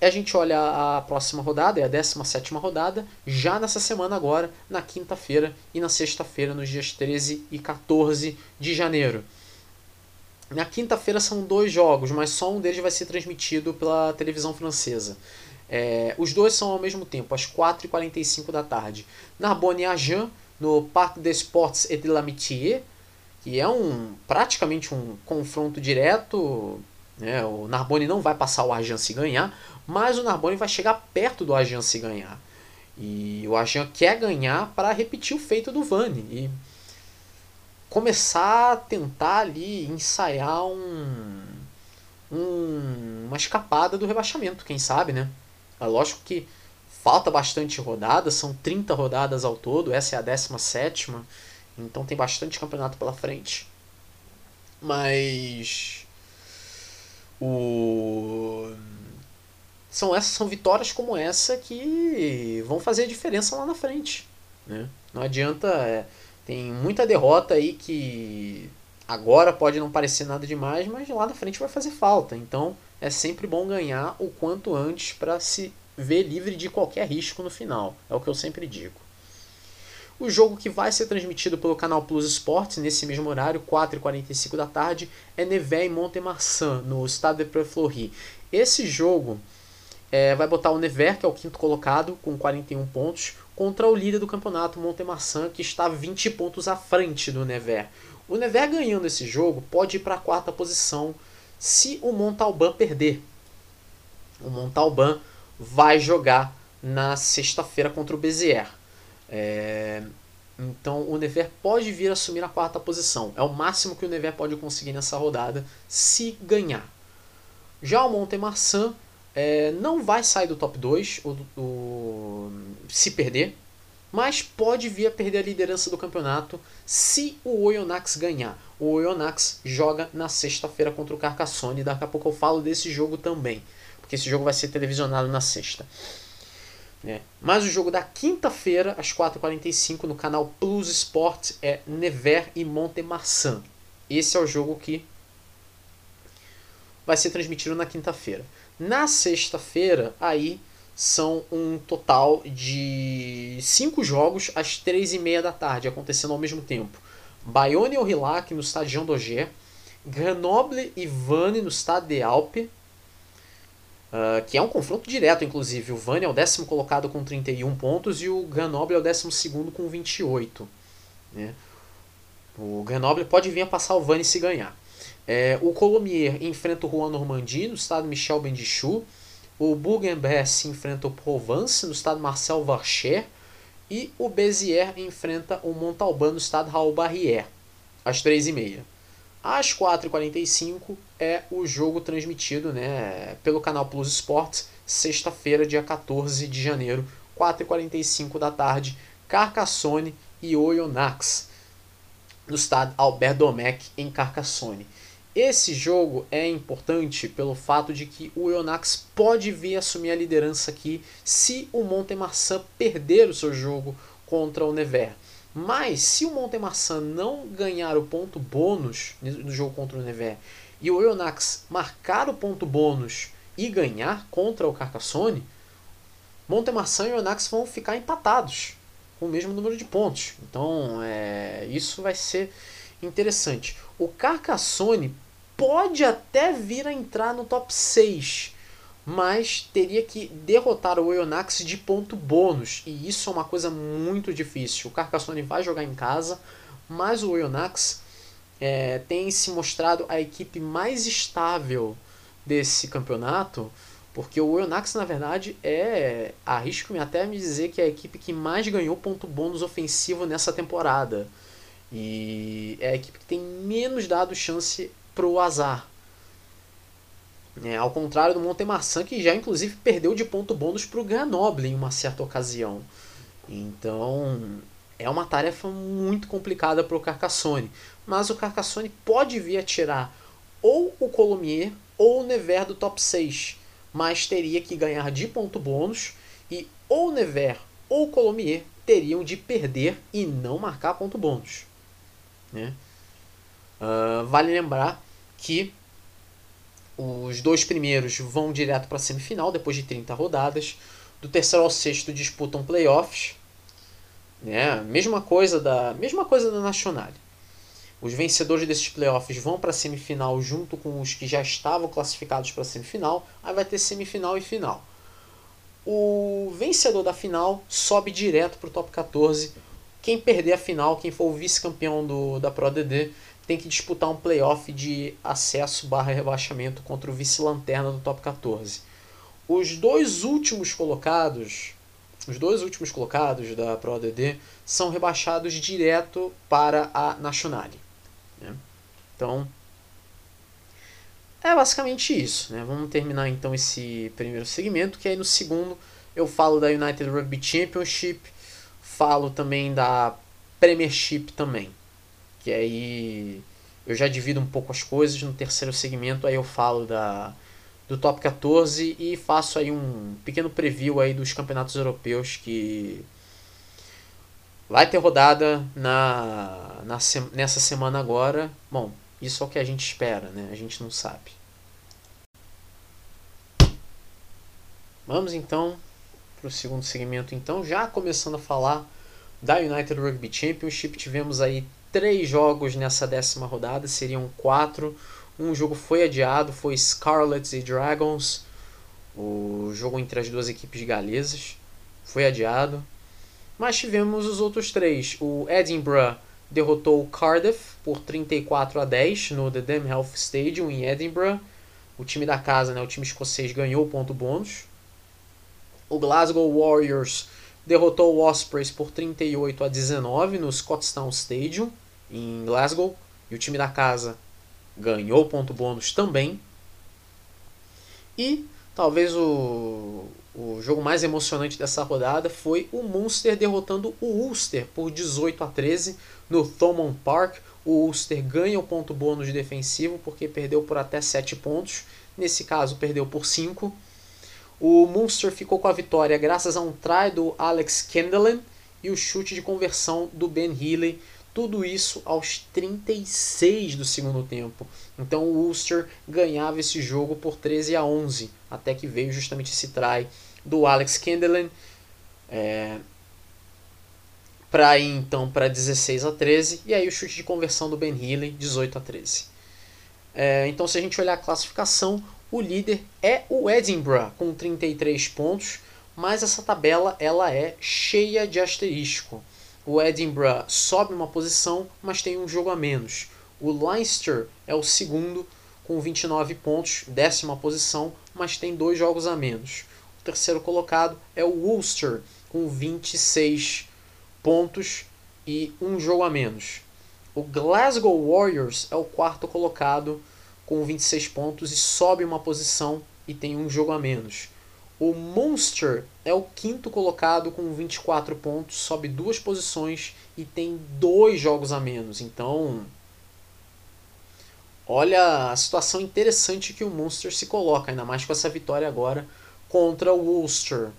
A gente olha a próxima rodada, é a 17 rodada, já nessa semana agora, na quinta-feira e na sexta-feira, nos dias 13 e 14 de janeiro. Na quinta-feira são dois jogos, mas só um deles vai ser transmitido pela televisão francesa. É, os dois são ao mesmo tempo, às 4h45 da tarde. Narbonne e Agen, no Parc des Sports et de l'Amitié, que é um praticamente um confronto direto. Né? O Narbonne não vai passar o Agen se ganhar, mas o Narbonne vai chegar perto do Agen se ganhar. E o Agen quer ganhar para repetir o feito do Vani e começar a tentar ali ensaiar um, um, uma escapada do rebaixamento, quem sabe, né? É lógico que falta bastante rodada, são 30 rodadas ao todo, essa é a 17, então tem bastante campeonato pela frente. Mas o são essas são vitórias como essa que vão fazer a diferença lá na frente, né? Não adianta, é, tem muita derrota aí que agora pode não parecer nada demais, mas lá na frente vai fazer falta. Então, é sempre bom ganhar o quanto antes para se ver livre de qualquer risco no final. É o que eu sempre digo. O jogo que vai ser transmitido pelo canal Plus Sports nesse mesmo horário, 4h45 da tarde, é Nevers e Montemarçan, no Stade de Pré-Fleury. Esse jogo é, vai botar o Nevers, que é o quinto colocado, com 41 pontos, contra o líder do campeonato, Montemarçan, que está 20 pontos à frente do Nevers. O Nevers ganhando esse jogo pode ir para a quarta posição se o Montalban perder. O Montalban vai jogar na sexta-feira contra o Bezier. É, então o Never pode vir assumir a quarta posição. É o máximo que o Never pode conseguir nessa rodada se ganhar. Já o Montemarçan é, não vai sair do top 2 o, o, se perder, mas pode vir a perder a liderança do campeonato se o Oyonnax ganhar. O Oyonnax joga na sexta-feira contra o Carcassonne. Daqui a pouco eu falo desse jogo também porque esse jogo vai ser televisionado na sexta. É. Mas o jogo da quinta-feira, às 4h45, no canal Plus Sport, é Nevers e Montemarçan. Esse é o jogo que vai ser transmitido na quinta-feira. Na sexta-feira, aí são um total de cinco jogos às três e meia da tarde, acontecendo ao mesmo tempo. Bayonne e Aurillac no estádio Jean Grenoble e Vannes no estádio de Alpe, Uh, que é um confronto direto, inclusive. O Vani é o décimo colocado com 31 pontos e o Grenoble é o décimo segundo com 28. Né? O Grenoble pode vir a passar o Vani se ganhar. É, o Colomier enfrenta o Juan Normandie no estado Michel Bendichou. O Bourg-en-Bresse enfrenta o Provence no estado Marcel Varcher. E o Béziers enfrenta o Montalban no estado Raul Barrière, às 3h30. Às 4h45 é o jogo transmitido né, pelo canal Plus Sports, sexta-feira, dia 14 de janeiro, 4h45 da tarde, Carcassonne e Oyonnax, no estado Albert Domecq, em Carcassonne. Esse jogo é importante pelo fato de que o Yonax pode vir assumir a liderança aqui se o Montemarçan perder o seu jogo contra o Nevers. Mas se o Montemarçan não ganhar o ponto bônus no jogo contra o Nevers e o Yonax marcar o ponto bônus e ganhar contra o Carcassonne, Montemarçan e Yonax vão ficar empatados com o mesmo número de pontos. Então é, isso vai ser interessante. O Carcassonne pode até vir a entrar no top 6, mas teria que derrotar o Oyonnax de ponto bônus, e isso é uma coisa muito difícil. O Carcassonne vai jogar em casa, mas o Oyonnax é, tem se mostrado a equipe mais estável desse campeonato, porque o Oyonnax, na verdade, é, arrisco-me até me dizer que é a equipe que mais ganhou ponto bônus ofensivo nessa temporada. E é a equipe que tem menos dado chance o azar. É, ao contrário do Montemarçan, que já inclusive perdeu de ponto bônus para o Grenoble em uma certa ocasião. Então é uma tarefa muito complicada para o Carcassonne. Mas o Carcassonne pode vir a tirar ou o Colomier ou o Nevers do top 6. Mas teria que ganhar de ponto bônus e ou Nevers ou Colomier teriam de perder e não marcar ponto bônus. Né? Uh, vale lembrar que os dois primeiros vão direto para a semifinal depois de 30 rodadas. Do terceiro ao sexto disputam playoffs. Né? Mesma coisa da mesma coisa da Nacional. Os vencedores desses playoffs vão para a semifinal junto com os que já estavam classificados para a semifinal. Aí vai ter semifinal e final. O vencedor da final sobe direto para o top 14 quem perder a final, quem for o vice-campeão da Pro ADD, tem que disputar um playoff de acesso barra rebaixamento contra o vice-lanterna do top 14. Os dois últimos colocados, os dois últimos colocados da Pro ADD são rebaixados direto para a Nationale. Né? Então, é basicamente isso. Né? Vamos terminar então esse primeiro segmento, que aí no segundo eu falo da United Rugby Championship, falo também da Premiership também. Que aí eu já divido um pouco as coisas. No terceiro segmento aí eu falo da do top 14 e faço aí um pequeno preview aí dos campeonatos europeus que vai ter rodada na, na nessa semana agora. Bom, isso é o que a gente espera, né? A gente não sabe. Vamos então para o segundo segmento, então, já começando a falar da United Rugby Championship, tivemos aí três jogos nessa décima rodada, seriam quatro. Um jogo foi adiado, foi Scarlets e Dragons, o jogo entre as duas equipes galesas, foi adiado. Mas tivemos os outros três. O Edinburgh derrotou o Cardiff por 34 a 10 no The Dam Health Stadium em Edinburgh. O time da casa, né, o time escocês, ganhou o ponto bônus. O Glasgow Warriors derrotou o Ospreys por 38 a 19 no Scottstown Stadium, em Glasgow. E o time da casa ganhou ponto bônus também. E talvez o, o jogo mais emocionante dessa rodada foi o Munster derrotando o Ulster por 18 a 13 no Thomond Park. O Ulster ganha o ponto bônus defensivo porque perdeu por até 7 pontos. Nesse caso, perdeu por 5. O Munster ficou com a vitória graças a um try do Alex Kendellen e o chute de conversão do Ben Healy. Tudo isso aos 36 do segundo tempo. Então o Ulster ganhava esse jogo por 13 a 11, até que veio justamente esse try do Alex Kendellen. É, para ir então para 16 a 13 e aí o chute de conversão do Ben Healy 18 a 13. É, então se a gente olhar a classificação, o líder é o Edinburgh com 33 pontos, mas essa tabela ela é cheia de asterisco. O Edinburgh sobe uma posição, mas tem um jogo a menos. O Leinster é o segundo com 29 pontos, décima posição, mas tem dois jogos a menos. O terceiro colocado é o Ulster com 26 pontos e um jogo a menos. O Glasgow Warriors é o quarto colocado com 26 pontos e sobe uma posição e tem um jogo a menos. O Monster é o quinto colocado com 24 pontos, sobe duas posições e tem dois jogos a menos. Então, olha a situação interessante que o Munster se coloca, ainda mais com essa vitória agora contra o Ulster.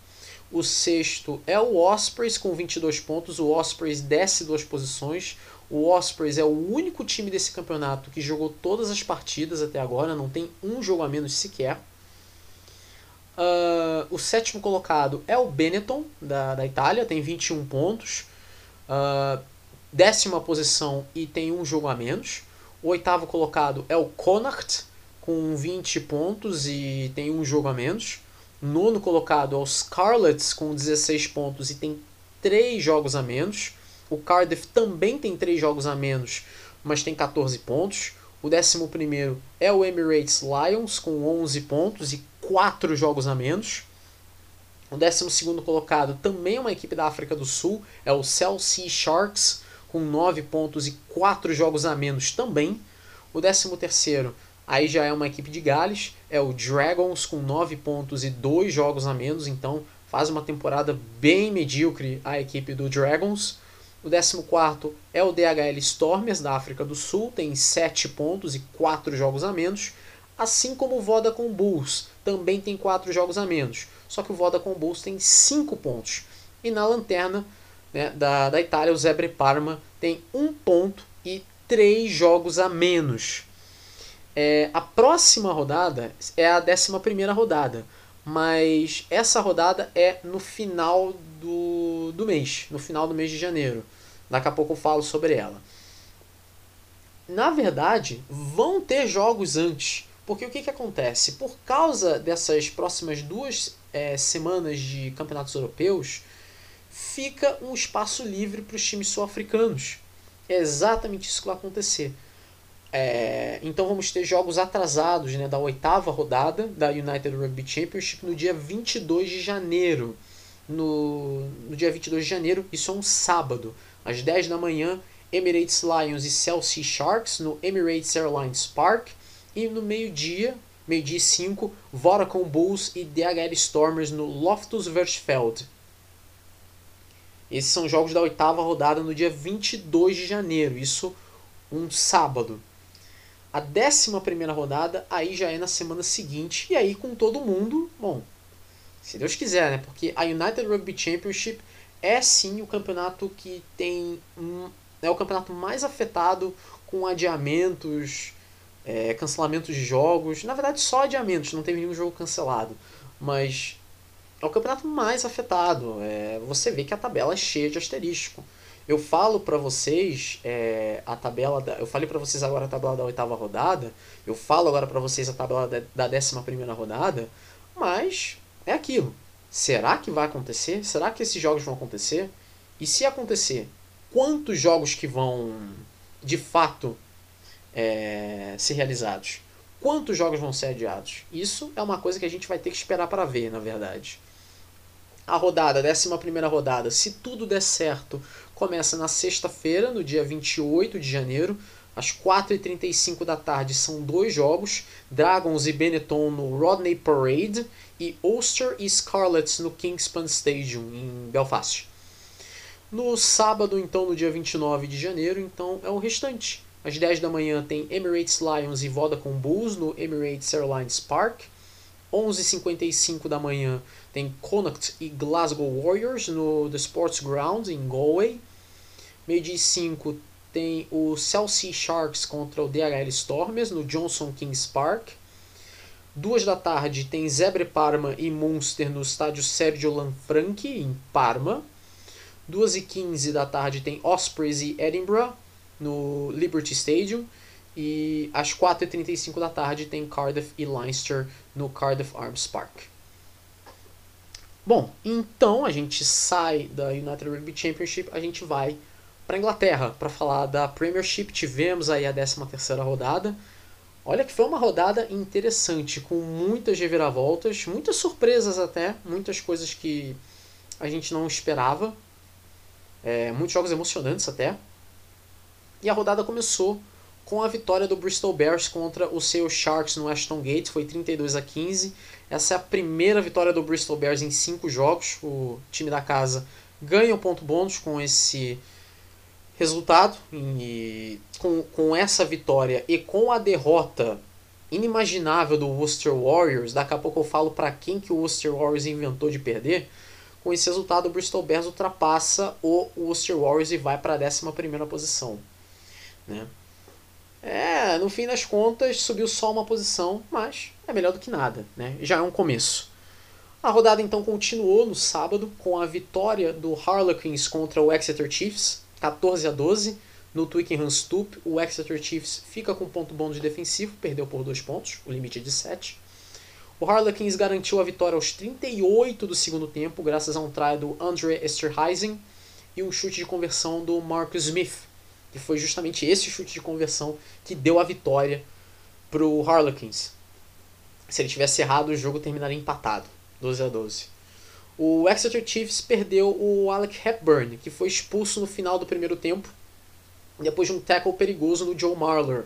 O sexto é o Ospreys com 22 pontos. O Ospreys desce duas posições. O Ospreys é o único time desse campeonato que jogou todas as partidas até agora, não tem um jogo a menos sequer. Uh, o sétimo colocado é o Benetton, da, da Itália, tem 21 pontos. Uh, décima posição e tem um jogo a menos. O oitavo colocado é o Connacht, com 20 pontos e tem um jogo a menos. Nono colocado é o Scarlets, com 16 pontos e tem 3 jogos a menos. O Cardiff também tem 3 jogos a menos, mas tem 14 pontos. O 11 é o Emirates Lions, com 11 pontos e 4 jogos a menos. O 12 colocado também é uma equipe da África do Sul, é o Chelsea Sharks, com 9 pontos e 4 jogos a menos também. O 13 aí já é uma equipe de Gales, é o Dragons, com 9 pontos e 2 jogos a menos, então faz uma temporada bem medíocre a equipe do Dragons. O 14 é o DHL Stormers da África do Sul, tem 7 pontos e 4 jogos a menos, assim como o Vodacom Bulls, também tem 4 jogos a menos. Só que o Vodacom Bulls tem 5 pontos. E na lanterna né, da, da Itália, o Zebre Parma tem 1 ponto e 3 jogos a menos. É, a próxima rodada é a 11 rodada, mas essa rodada é no final do, do mês, no final do mês de janeiro. Daqui a pouco eu falo sobre ela. Na verdade, vão ter jogos antes. Porque o que, que acontece? Por causa dessas próximas duas é, semanas de campeonatos europeus, fica um espaço livre para os times sul-africanos. É exatamente isso que vai acontecer. É, então vamos ter jogos atrasados né, da oitava rodada da United Rugby Championship no dia 22 de janeiro no, no dia 22 de janeiro, isso é um sábado, às 10 da manhã, Emirates Lions e Chelsea Sharks no Emirates Airlines Park. E no meio-dia, meio-dia 5, Vodacom Bulls e DHL Stormers no Loftus Versfeld. Esses são jogos da oitava rodada no dia 22 de janeiro, isso um sábado. A décima primeira rodada aí já é na semana seguinte, e aí com todo mundo, bom, se Deus quiser, né? Porque a United Rugby Championship é sim o campeonato que tem. é o campeonato mais afetado com adiamentos, é, cancelamentos de jogos. Na verdade, só adiamentos, não teve nenhum jogo cancelado. Mas é o campeonato mais afetado. É, você vê que a tabela é cheia de asterisco. Eu falo para vocês é, a tabela. Da, eu falei para vocês agora a tabela da oitava rodada. Eu falo agora para vocês a tabela da, da décima primeira rodada. Mas é aquilo. Será que vai acontecer? Será que esses jogos vão acontecer? E se acontecer, quantos jogos que vão de fato é, ser realizados? Quantos jogos vão ser adiados? Isso é uma coisa que a gente vai ter que esperar para ver, na verdade. A rodada, a 11 rodada, se tudo der certo, começa na sexta-feira, no dia 28 de janeiro, às 4h35 da tarde. São dois jogos: Dragons e Benetton no Rodney Parade e Ulster e Scarlets no Kingspan Stadium, em Belfast. No sábado, então, no dia 29 de janeiro, então é o restante. Às 10 da manhã tem Emirates Lions e Vodacom Bulls no Emirates Airlines Park. 11h55 da manhã tem Connacht e Glasgow Warriors no The Sports Ground em Galway. Meio-dia 5 tem o Chelsea Sharks contra o DHL Stormers no Johnson Kings Park. Duas da tarde tem Zebre Parma e Munster no estádio Sergio Lanfranchi, em Parma. Duas e quinze da tarde tem Ospreys e Edinburgh no Liberty Stadium. E às 4h35 da tarde tem Cardiff e Leinster no Cardiff Arms Park. Bom, então a gente sai da United Rugby Championship, a gente vai para Inglaterra para falar da Premiership. Tivemos aí a 13 terceira rodada. Olha que foi uma rodada interessante, com muitas reviravoltas, muitas surpresas até, muitas coisas que a gente não esperava, é, muitos jogos emocionantes até. E a rodada começou com a vitória do Bristol Bears contra o Sale Sharks no Ashton Gate, foi 32 a 15. Essa é a primeira vitória do Bristol Bears em cinco jogos. O time da casa ganha o um ponto bônus com esse Resultado, e com, com essa vitória e com a derrota inimaginável do Worcester Warriors, daqui a pouco eu falo para quem que o Worcester Warriors inventou de perder, com esse resultado o Bristol Bears ultrapassa o Worcester Warriors e vai para a 11 posição. Né? É, no fim das contas, subiu só uma posição, mas é melhor do que nada, né? Já é um começo. A rodada então continuou no sábado com a vitória do Harlequins contra o Exeter Chiefs, 14 a 12 no Twickenham Stoop. O Exeter Chiefs fica com ponto bom de defensivo, perdeu por dois pontos, o limite é de 7. O Harlequins garantiu a vitória aos 38 do segundo tempo, graças a um try do Andre Esterhuizen e um chute de conversão do Marcus Smith, que foi justamente esse chute de conversão que deu a vitória para o Harlequins. Se ele tivesse errado, o jogo terminaria empatado, 12 a 12. O Exeter Chiefs perdeu o Alec Hepburn, que foi expulso no final do primeiro tempo, depois de um tackle perigoso no Joe Marler.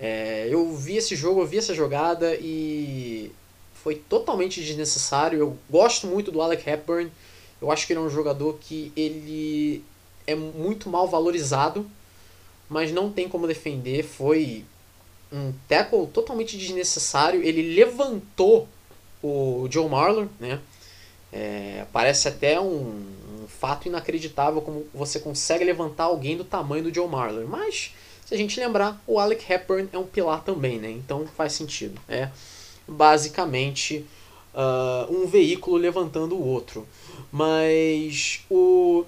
É, eu vi esse jogo, eu vi essa jogada e foi totalmente desnecessário. Eu gosto muito do Alec Hepburn. Eu acho que ele é um jogador que ele é muito mal valorizado mas não tem como defender. Foi um tackle totalmente desnecessário. Ele levantou o Joe Marler, né? É, parece até um, um, fato inacreditável como você consegue levantar alguém do tamanho do Joe Marler. Mas, se a gente lembrar, o Alec Hepburn é um pilar também, né? Então faz sentido. É basicamente uh, um veículo levantando o outro. Mas o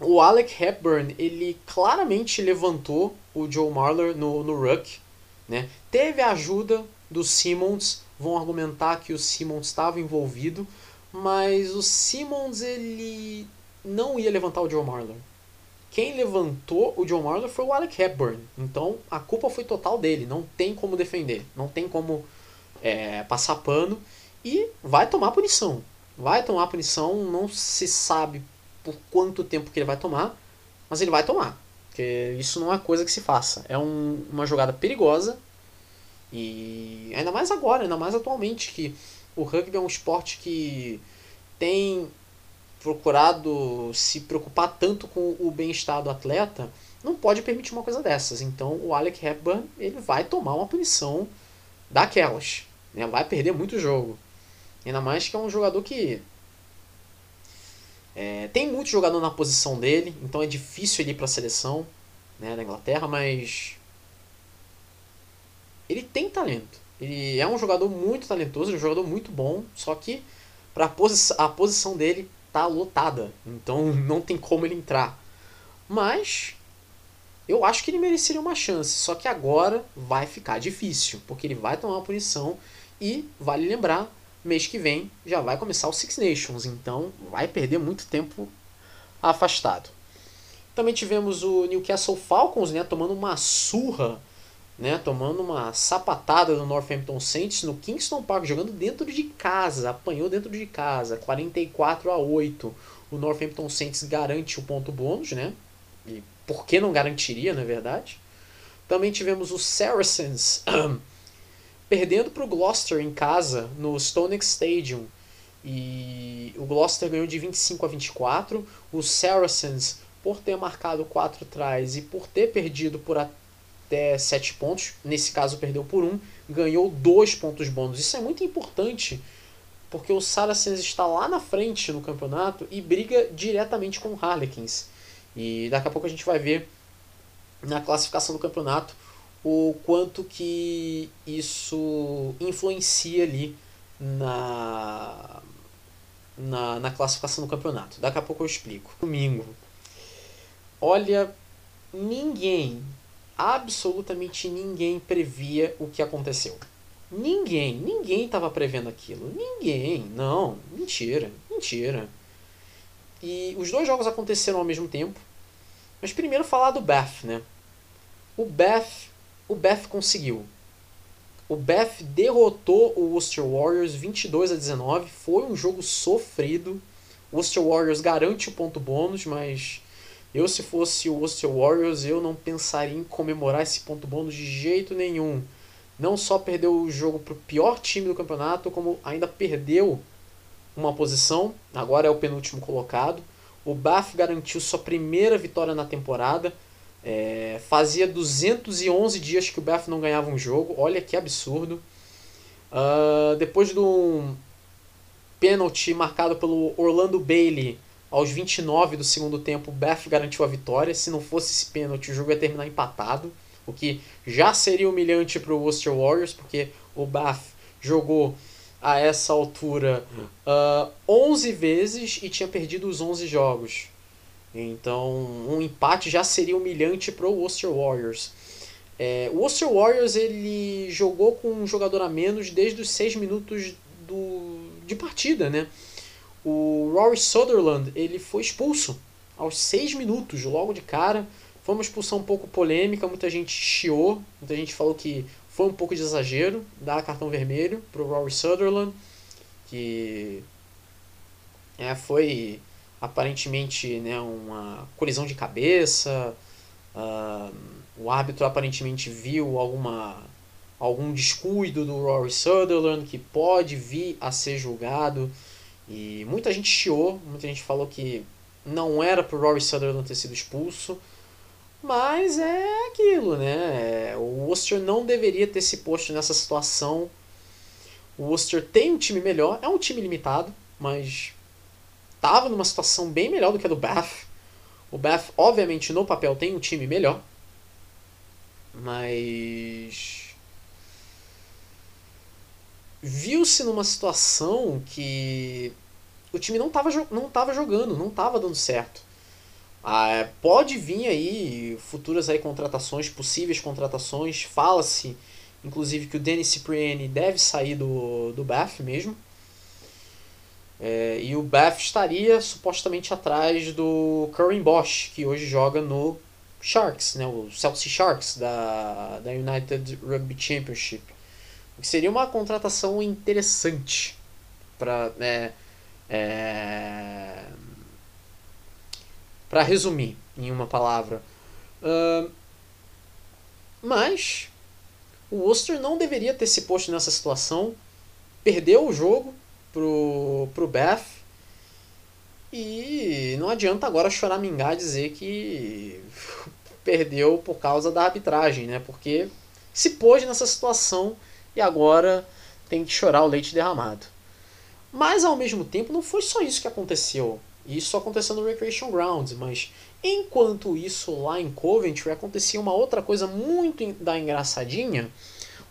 o Alec Hepburn, ele claramente levantou o Joe Marler no, no ruck, né? Teve a ajuda do Simmons, vão argumentar que o Simmons estava envolvido, mas o Simmons ele não ia levantar o Joe Marler. Quem levantou o Joe Marler foi o Alec Hepburn. Então a culpa foi total dele. Não tem como defender. Não tem como é, passar pano. E vai tomar punição. Vai tomar punição. Não se sabe por quanto tempo que ele vai tomar, mas ele vai tomar. Porque isso não é coisa que se faça. É um, uma jogada perigosa. E ainda mais agora, ainda mais atualmente, que o rugby é um esporte que tem procurado se preocupar tanto com o bem-estar do atleta, não pode permitir uma coisa dessas. Então o Alec Hepburn ele vai tomar uma punição daquelas. Né? Vai perder muito jogo. Ainda mais que é um jogador que é, tem muito jogador na posição dele, então é difícil ele ir para a seleção né, da Inglaterra, mas ele tem talento. Ele é um jogador muito talentoso, é um jogador muito bom, só que pra posi a posição dele tá lotada, então [laughs] não tem como ele entrar. Mas eu acho que ele mereceria uma chance, só que agora vai ficar difícil, porque ele vai tomar uma punição e vale lembrar mês que vem já vai começar o Six Nations, então vai perder muito tempo afastado. Também tivemos o Newcastle Falcons, né, tomando uma surra, né, tomando uma sapatada do Northampton Saints no Kingston Park, jogando dentro de casa, apanhou dentro de casa, 44 a 8. O Northampton Saints garante o ponto bônus, né? E por que não garantiria, na verdade? Também tivemos o Saracens [clears throat] perdendo para o Gloucester em casa, no Stonex Stadium. E o Gloucester ganhou de 25 a 24. Os Saracens, por ter marcado 4 trás e por ter perdido por até 7 pontos, nesse caso perdeu por 1, ganhou 2 pontos bônus. Isso é muito importante, porque o Saracens está lá na frente no campeonato e briga diretamente com o Harlequins. E daqui a pouco a gente vai ver na classificação do campeonato o quanto que isso influencia ali na, na, na classificação do campeonato. Daqui a pouco eu explico. Domingo. Olha, ninguém, absolutamente ninguém previa o que aconteceu. Ninguém, ninguém estava prevendo aquilo. Ninguém, não, mentira, mentira. E os dois jogos aconteceram ao mesmo tempo. Mas primeiro falar do Beth, né? O Beth o Beth conseguiu. O Beth derrotou o Worcester Warriors 22 a 19. Foi um jogo sofrido. O Worcester Warriors garante o ponto bônus, mas eu, se fosse o Worcester Warriors, eu não pensaria em comemorar esse ponto bônus de jeito nenhum. Não só perdeu o jogo para o pior time do campeonato, como ainda perdeu uma posição. Agora é o penúltimo colocado. o Bath garantiu sua primeira vitória na temporada. É, fazia 211 dias que o Bath não ganhava um jogo. Olha que absurdo. Uh, depois de um pênalti marcado pelo Orlando Bailey aos 29 do segundo tempo, o Bath garantiu a vitória. Se não fosse esse pênalti, o jogo ia terminar empatado. O que já seria humilhante para o Worcester Warriors, porque o Bath jogou a essa altura uh, 11 vezes e tinha perdido os 11 jogos. Então, um empate já seria humilhante para o Worcester Warriors. É, o Worcester Warriors ele jogou com um jogador a menos desde os 6 minutos do, de partida, né? O Rory Sutherland ele foi expulso aos 6 minutos, logo de cara. Foi uma expulsão um pouco polêmica, muita gente chiou, muita gente falou que foi um pouco de exagero dar cartão vermelho para o Rory Sutherland, que é, foi aparentemente né, uma colisão de cabeça. Uh, o árbitro aparentemente viu alguma algum descuido do Rory Sutherland que pode vir a ser julgado. E muita gente chiou, muita gente falou que não era para o Rory Sutherland ter sido expulso. Mas é aquilo, né? O Worcester não deveria ter se posto nessa situação. O Worcester tem um time melhor, é um time limitado, mas estava numa situação bem melhor do que a do Bath. O Bath, obviamente, no papel tem um time melhor, mas viu-se numa situação que o time não estava não tava jogando, não estava dando certo. Ah, pode vir aí futuras aí contratações, possíveis contratações. Fala-se, inclusive, que o Denis Cipriani deve sair do, do Bath mesmo. É, e o Bath estaria supostamente atrás do Curran Bosch, que hoje joga no Sharks, né, o Chelsea Sharks da, da United Rugby Championship. O que seria uma contratação interessante para é, é, para resumir em uma palavra. Uh, mas o Worcester não deveria ter se posto nessa situação. Perdeu o jogo pro, pro Beth. E não adianta agora choramingar dizer que [laughs] perdeu por causa da arbitragem, né? Porque se pôs nessa situação e agora tem que chorar o leite derramado. Mas ao mesmo tempo não foi só isso que aconteceu. Isso aconteceu no Recreation Grounds, mas enquanto isso lá em Coventry acontecia uma outra coisa muito da engraçadinha,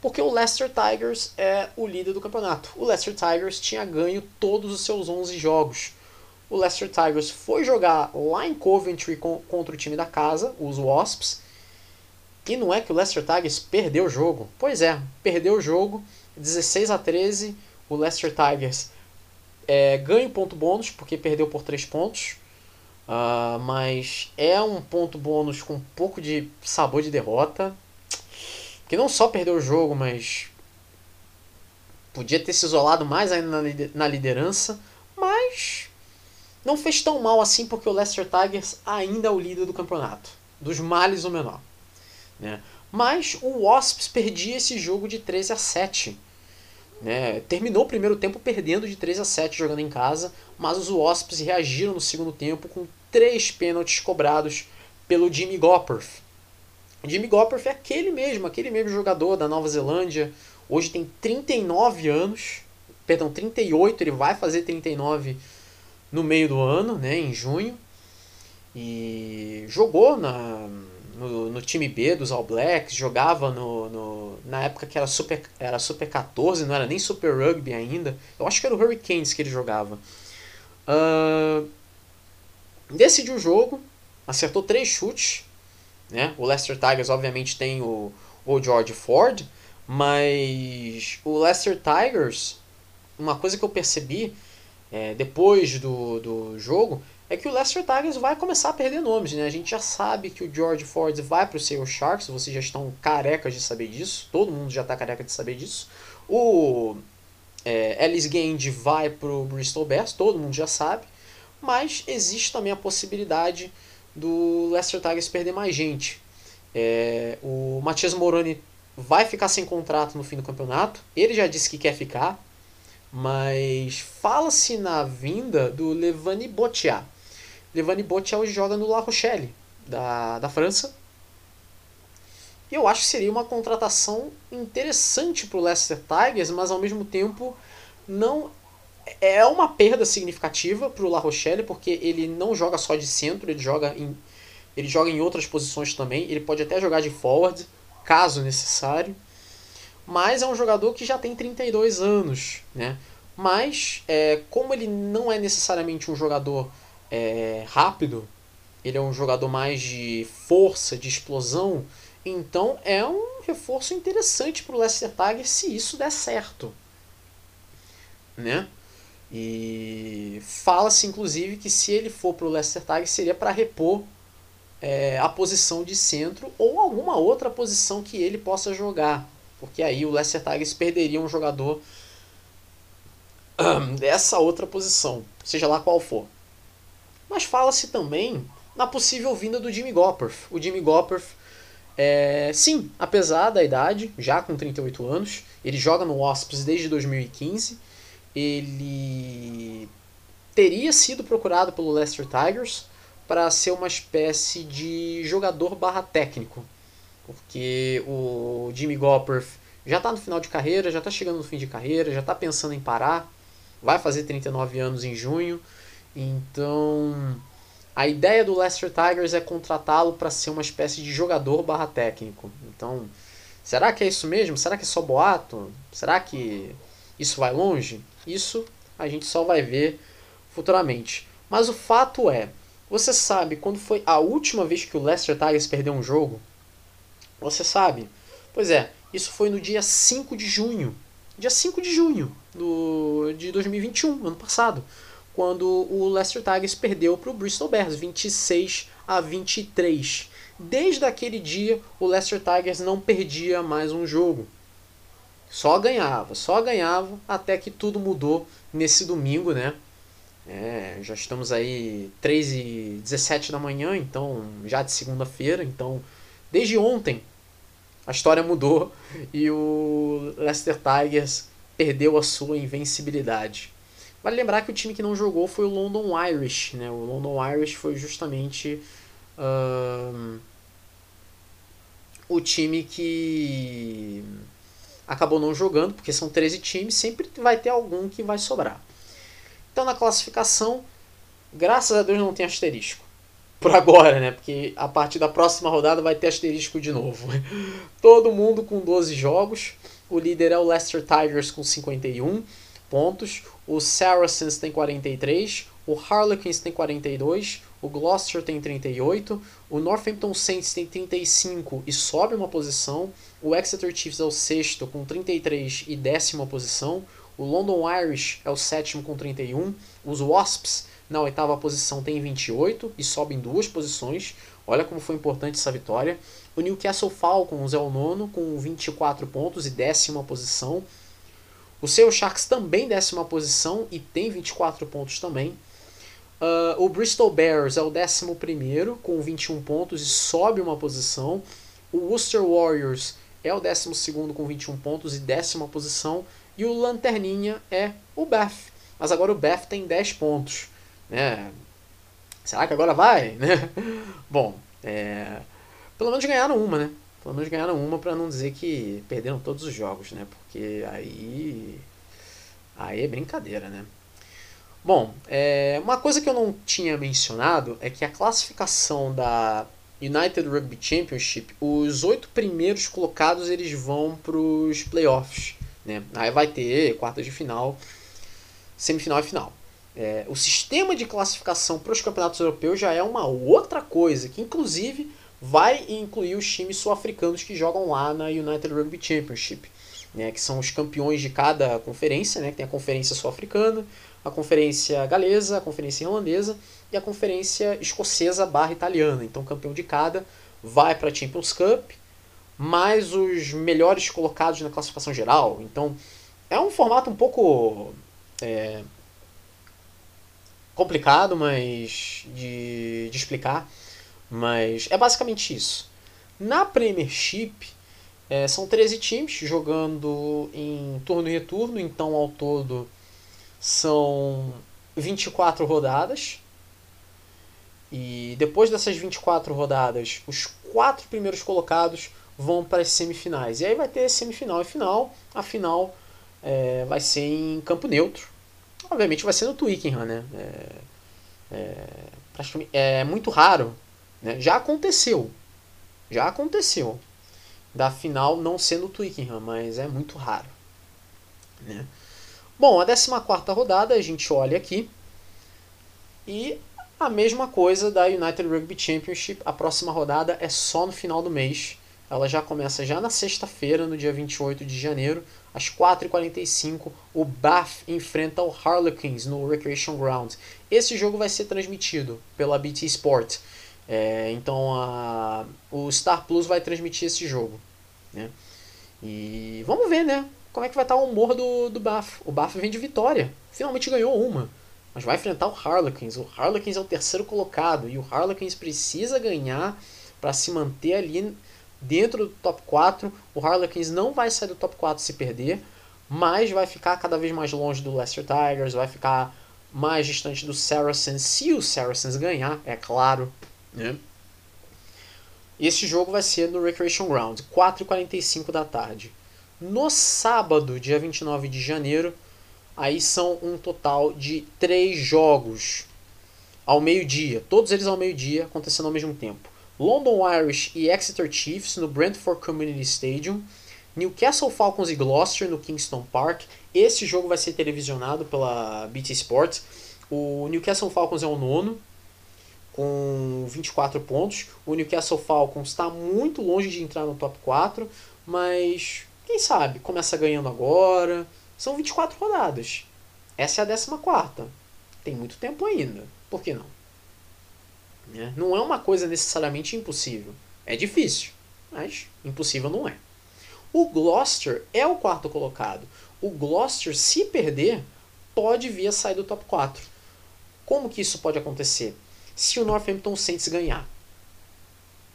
porque o Leicester Tigers é o líder do campeonato. O Leicester Tigers tinha ganho todos os seus 11 jogos. O Leicester Tigers foi jogar lá em Coventry contra o time da casa, os Wasps. E não é que o Leicester Tigers perdeu o jogo. Pois é, perdeu o jogo, 16 a 13. O Leicester Tigers é, ganha ponto bônus, porque perdeu por 3 pontos. Uh, mas é um ponto bônus com um pouco de sabor de derrota. Que não só perdeu o jogo, mas podia ter se isolado mais ainda na liderança. Mas não fez tão mal assim, porque o Leicester Tigers ainda é o líder do campeonato. Dos males o menor. Né? Mas o Wasps perdia esse jogo de 13 a 7 né? Terminou o primeiro tempo perdendo de 3 a 7 jogando em casa, mas os Wasps reagiram no segundo tempo com três pênaltis cobrados pelo Jimmy Gopperth. Jimmy Gopperth é aquele mesmo, aquele mesmo jogador da Nova Zelândia. Hoje tem 39 anos, perdão, 38, ele vai fazer 39 no meio do ano, né, em junho. E jogou na no, no time B dos All Blacks, jogava no, no, na época que era Super, era Super 14, não era nem Super Rugby ainda. Eu acho que era o Hurricanes que ele jogava. Uh, decidiu o jogo, acertou três chutes. Né? O Leicester Tigers, obviamente, tem o, o George Ford, mas o Leicester Tigers, uma coisa que eu percebi é, depois do, do jogo é que o Leicester Tigers vai começar a perder nomes, né? A gente já sabe que o George Ford vai para o Seattle Sharks, vocês já estão carecas de saber disso, todo mundo já está careca de saber disso. O é, Ellis Gand vai para o Bristol Bears, todo mundo já sabe, mas existe também a possibilidade do Leicester Tigers perder mais gente. É, o Matias Moroni vai ficar sem contrato no fim do campeonato, ele já disse que quer ficar, mas fala-se na vinda do Levani Botiá. Levani Botiel joga no La Rochelle, da, da França. E eu acho que seria uma contratação interessante para o Leicester Tigers, mas ao mesmo tempo não é uma perda significativa para o La Rochelle, porque ele não joga só de centro, ele joga em, ele joga em outras posições também. Ele pode até jogar de forward, caso necessário. Mas é um jogador que já tem 32 anos, né? Mas, é, como ele não é necessariamente um jogador é, rápido, ele é um jogador mais de força, de explosão, então é um reforço interessante para o Leicester Tigers se isso der certo. Né? E fala-se inclusive que se ele for para o Leicester Tigers seria para repor é, a posição de centro ou alguma outra posição que ele possa jogar. Porque aí o Leicester Tigers perderia um jogador dessa outra posição, seja lá qual for. Mas fala-se também na possível vinda do Jimmy Gopperth. O Jimmy Gopperth, é, sim, apesar da idade, já com 38 anos, ele joga no Wasps desde 2015. Ele teria sido procurado pelo Leicester Tigers para ser uma espécie de jogador barra técnico. Porque o Jimmy Gopperth já está no final de carreira, já está chegando no fim de carreira, já está pensando em parar vai fazer 39 anos em junho. Então, a ideia do Leicester Tigers é contratá-lo para ser uma espécie de jogador barra técnico. Então, será que é isso mesmo? Será que é só boato? Será que isso vai longe? Isso a gente só vai ver futuramente. Mas o fato é, você sabe quando foi a última vez que o Leicester Tigers perdeu um jogo? Você sabe? Pois é, isso foi no dia 5 de junho dia 5 de junho do, de 2021, ano passado, quando o Leicester Tigers perdeu para o Bristol Bears, 26 a 23. Desde aquele dia, o Leicester Tigers não perdia mais um jogo. Só ganhava, só ganhava, até que tudo mudou nesse domingo, né? É, já estamos aí 3 e 17 da manhã, então já de segunda-feira, então desde ontem a história mudou [laughs] e o Leicester Tigers perdeu a sua invencibilidade. Vale lembrar que o time que não jogou foi o London Irish. Né? O London Irish foi justamente uh, o time que acabou não jogando, porque são 13 times, sempre vai ter algum que vai sobrar. Então na classificação, graças a Deus não tem asterisco por agora, né? Porque a partir da próxima rodada vai ter asterisco de novo. [laughs] Todo mundo com 12 jogos. O líder é o Leicester Tigers com 51 pontos. O Saracens tem 43. O Harlequins tem 42. O Gloucester tem 38. O Northampton Saints tem 35 e sobe uma posição. O Exeter Chiefs é o sexto com 33 e décima posição. O London Irish é o sétimo com 31. Os Wasps na oitava posição tem 28 e sobe em duas posições. Olha como foi importante essa vitória. O Newcastle Falcons é o nono com 24 pontos e décima posição. O seu Sharks também décima posição e tem 24 pontos também. Uh, o Bristol Bears é o décimo primeiro com 21 pontos e sobe uma posição. O Worcester Warriors é o décimo segundo com 21 pontos e décima posição. E o Lanterninha é o Beth. Mas agora o Beth tem 10 pontos né? Será que agora vai, [laughs] né? Bom, é, pelo menos ganharam uma, né? Pelo menos ganharam uma para não dizer que perderam todos os jogos, né? Porque aí aí é brincadeira, né? Bom, é, uma coisa que eu não tinha mencionado é que a classificação da United Rugby Championship, os oito primeiros colocados eles vão para os playoffs, né? Aí vai ter quartas de final, semifinal e final. É, o sistema de classificação para os campeonatos europeus já é uma outra coisa, que inclusive vai incluir os times sul-africanos que jogam lá na United Rugby Championship, né, que são os campeões de cada conferência, né, que tem a conferência sul-africana, a conferência galesa, a conferência irlandesa e a conferência escocesa barra italiana. Então, campeão de cada vai para a Champions Cup, mais os melhores colocados na classificação geral. Então, é um formato um pouco é, complicado, mas de, de explicar, mas é basicamente isso. Na Premiership é, são 13 times jogando em turno e retorno, então ao todo são 24 rodadas. E depois dessas 24 rodadas, os quatro primeiros colocados vão para as semifinais. E aí vai ter semifinal e final. A final é, vai ser em campo neutro. Obviamente vai ser no Twickenham, né? É, é, é muito raro. Né? Já aconteceu. Já aconteceu. Da final não ser no Twickenham, mas é muito raro. Né? Bom, a 14 rodada a gente olha aqui. E a mesma coisa da United Rugby Championship. A próxima rodada é só no final do mês. Ela já começa já na sexta-feira, no dia 28 de janeiro, às 4h45. O Bath enfrenta o Harlequins no Recreation Ground. Esse jogo vai ser transmitido pela BT Sport. É, então a, o Star Plus vai transmitir esse jogo. Né? E vamos ver, né? Como é que vai estar o humor do, do Bath. O Bath vem de vitória. Finalmente ganhou uma. Mas vai enfrentar o Harlequins. O Harlequins é o terceiro colocado. E o Harlequins precisa ganhar para se manter ali dentro do top 4. O Harlequins não vai sair do top 4 se perder, mas vai ficar cada vez mais longe do Leicester Tigers, vai ficar mais distante do Saracens, se o Saracens ganhar, é claro. Né? Esse jogo vai ser no Recreation Ground, 4h45 da tarde. No sábado, dia 29 de janeiro, aí são um total de três jogos ao meio-dia, todos eles ao meio-dia, acontecendo ao mesmo tempo. London Irish e Exeter Chiefs no Brentford Community Stadium, Newcastle Falcons e Gloucester no Kingston Park. Esse jogo vai ser televisionado pela BT Sports. O Newcastle Falcons é o nono, com 24 pontos. O Newcastle Falcons está muito longe de entrar no top 4, mas quem sabe começa ganhando agora. São 24 rodadas. Essa é a 14. Tem muito tempo ainda. Por que não? Né? Não é uma coisa necessariamente impossível. É difícil, mas impossível não é. O Gloucester é o quarto colocado. O Gloucester, se perder, pode vir a sair do top 4. Como que isso pode acontecer? Se o Northampton Saints ganhar.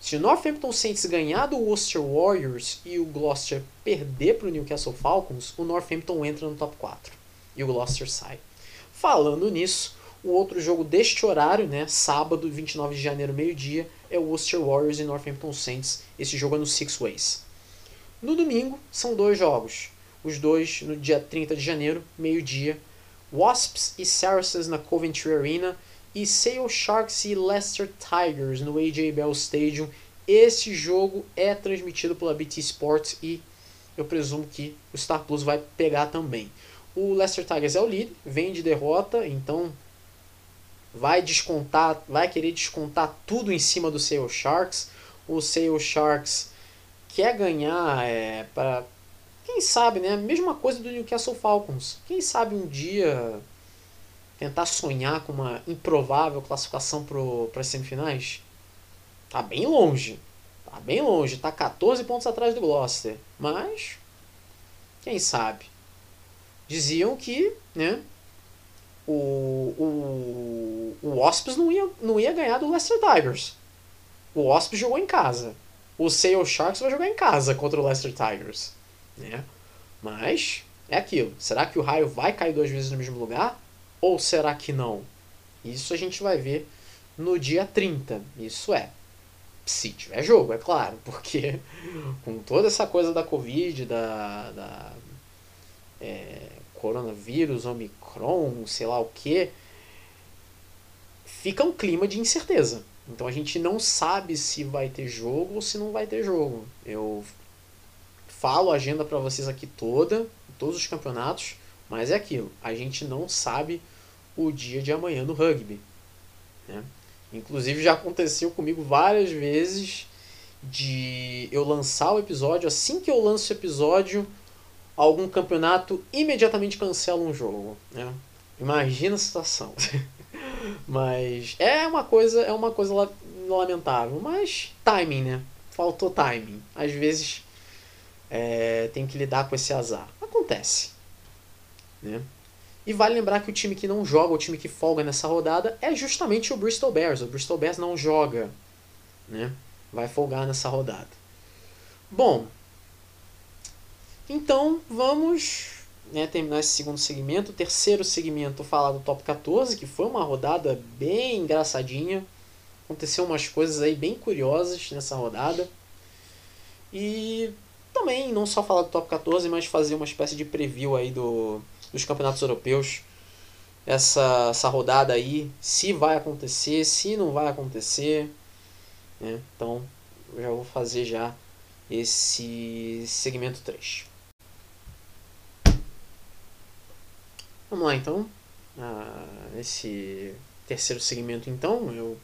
Se o Northampton Saints ganhar do Worcester Warriors e o Gloucester perder para o Newcastle Falcons, o Northampton entra no top 4 e o Gloucester sai. Falando nisso, o outro jogo deste horário, né, sábado, 29 de janeiro, meio-dia, é o Worcester Warriors e Northampton Saints. Esse jogo é no Six Ways. No domingo, são dois jogos. Os dois no dia 30 de janeiro, meio-dia. Wasps e Saracens na Coventry Arena e Sale Sharks e Leicester Tigers no AJ Bell Stadium. Esse jogo é transmitido pela BT Sports e eu presumo que o Star Plus vai pegar também. O Leicester Tigers é o líder, vem de derrota, então vai descontar, vai querer descontar tudo em cima do Sale Sharks. O Sale Sharks quer ganhar é, para quem sabe, né? Mesma coisa do Newcastle Falcons. Quem sabe um dia tentar sonhar com uma improvável classificação para as semifinais? Tá bem longe. Tá bem longe. Tá 14 pontos atrás do Gloucester. Mas, quem sabe? Diziam que, né? o, o, o Wasps não ia, não ia ganhar do Leicester Tigers. O Wasps jogou em casa. O Sale Sharks vai jogar em casa contra o Leicester Tigers. Né? Mas é aquilo. Será que o raio vai cair duas vezes no mesmo lugar? Ou será que não? Isso a gente vai ver no dia 30. Isso é. Se tiver jogo, é claro. Porque [laughs] com toda essa coisa da Covid, da, da é, coronavírus, Omicron, sei lá o que, fica um clima de incerteza. Então a gente não sabe se vai ter jogo ou se não vai ter jogo. Eu falo a agenda para vocês aqui toda, todos os campeonatos, mas é aquilo, a gente não sabe o dia de amanhã no rugby. Né? Inclusive já aconteceu comigo várias vezes de eu lançar o episódio, assim que eu lanço o episódio, algum campeonato imediatamente cancela um jogo. Né? Imagina a situação. [laughs] mas é uma coisa, é uma coisa lamentável. Mas timing, né? Faltou timing. Às vezes é, tem que lidar com esse azar. Acontece. Né? E vale lembrar que o time que não joga, o time que folga nessa rodada, é justamente o Bristol Bears. O Bristol Bears não joga. Né? Vai folgar nessa rodada. Bom, então vamos né, terminar esse segundo segmento. O terceiro segmento falar do top 14, que foi uma rodada bem engraçadinha. Aconteceu umas coisas aí bem curiosas nessa rodada. E também não só falar do top 14, mas fazer uma espécie de preview aí do, dos campeonatos europeus. Essa, essa rodada aí, se vai acontecer, se não vai acontecer. Né? Então, já vou fazer já esse segmento 3. Vamos lá então. Ah, esse terceiro segmento então, eu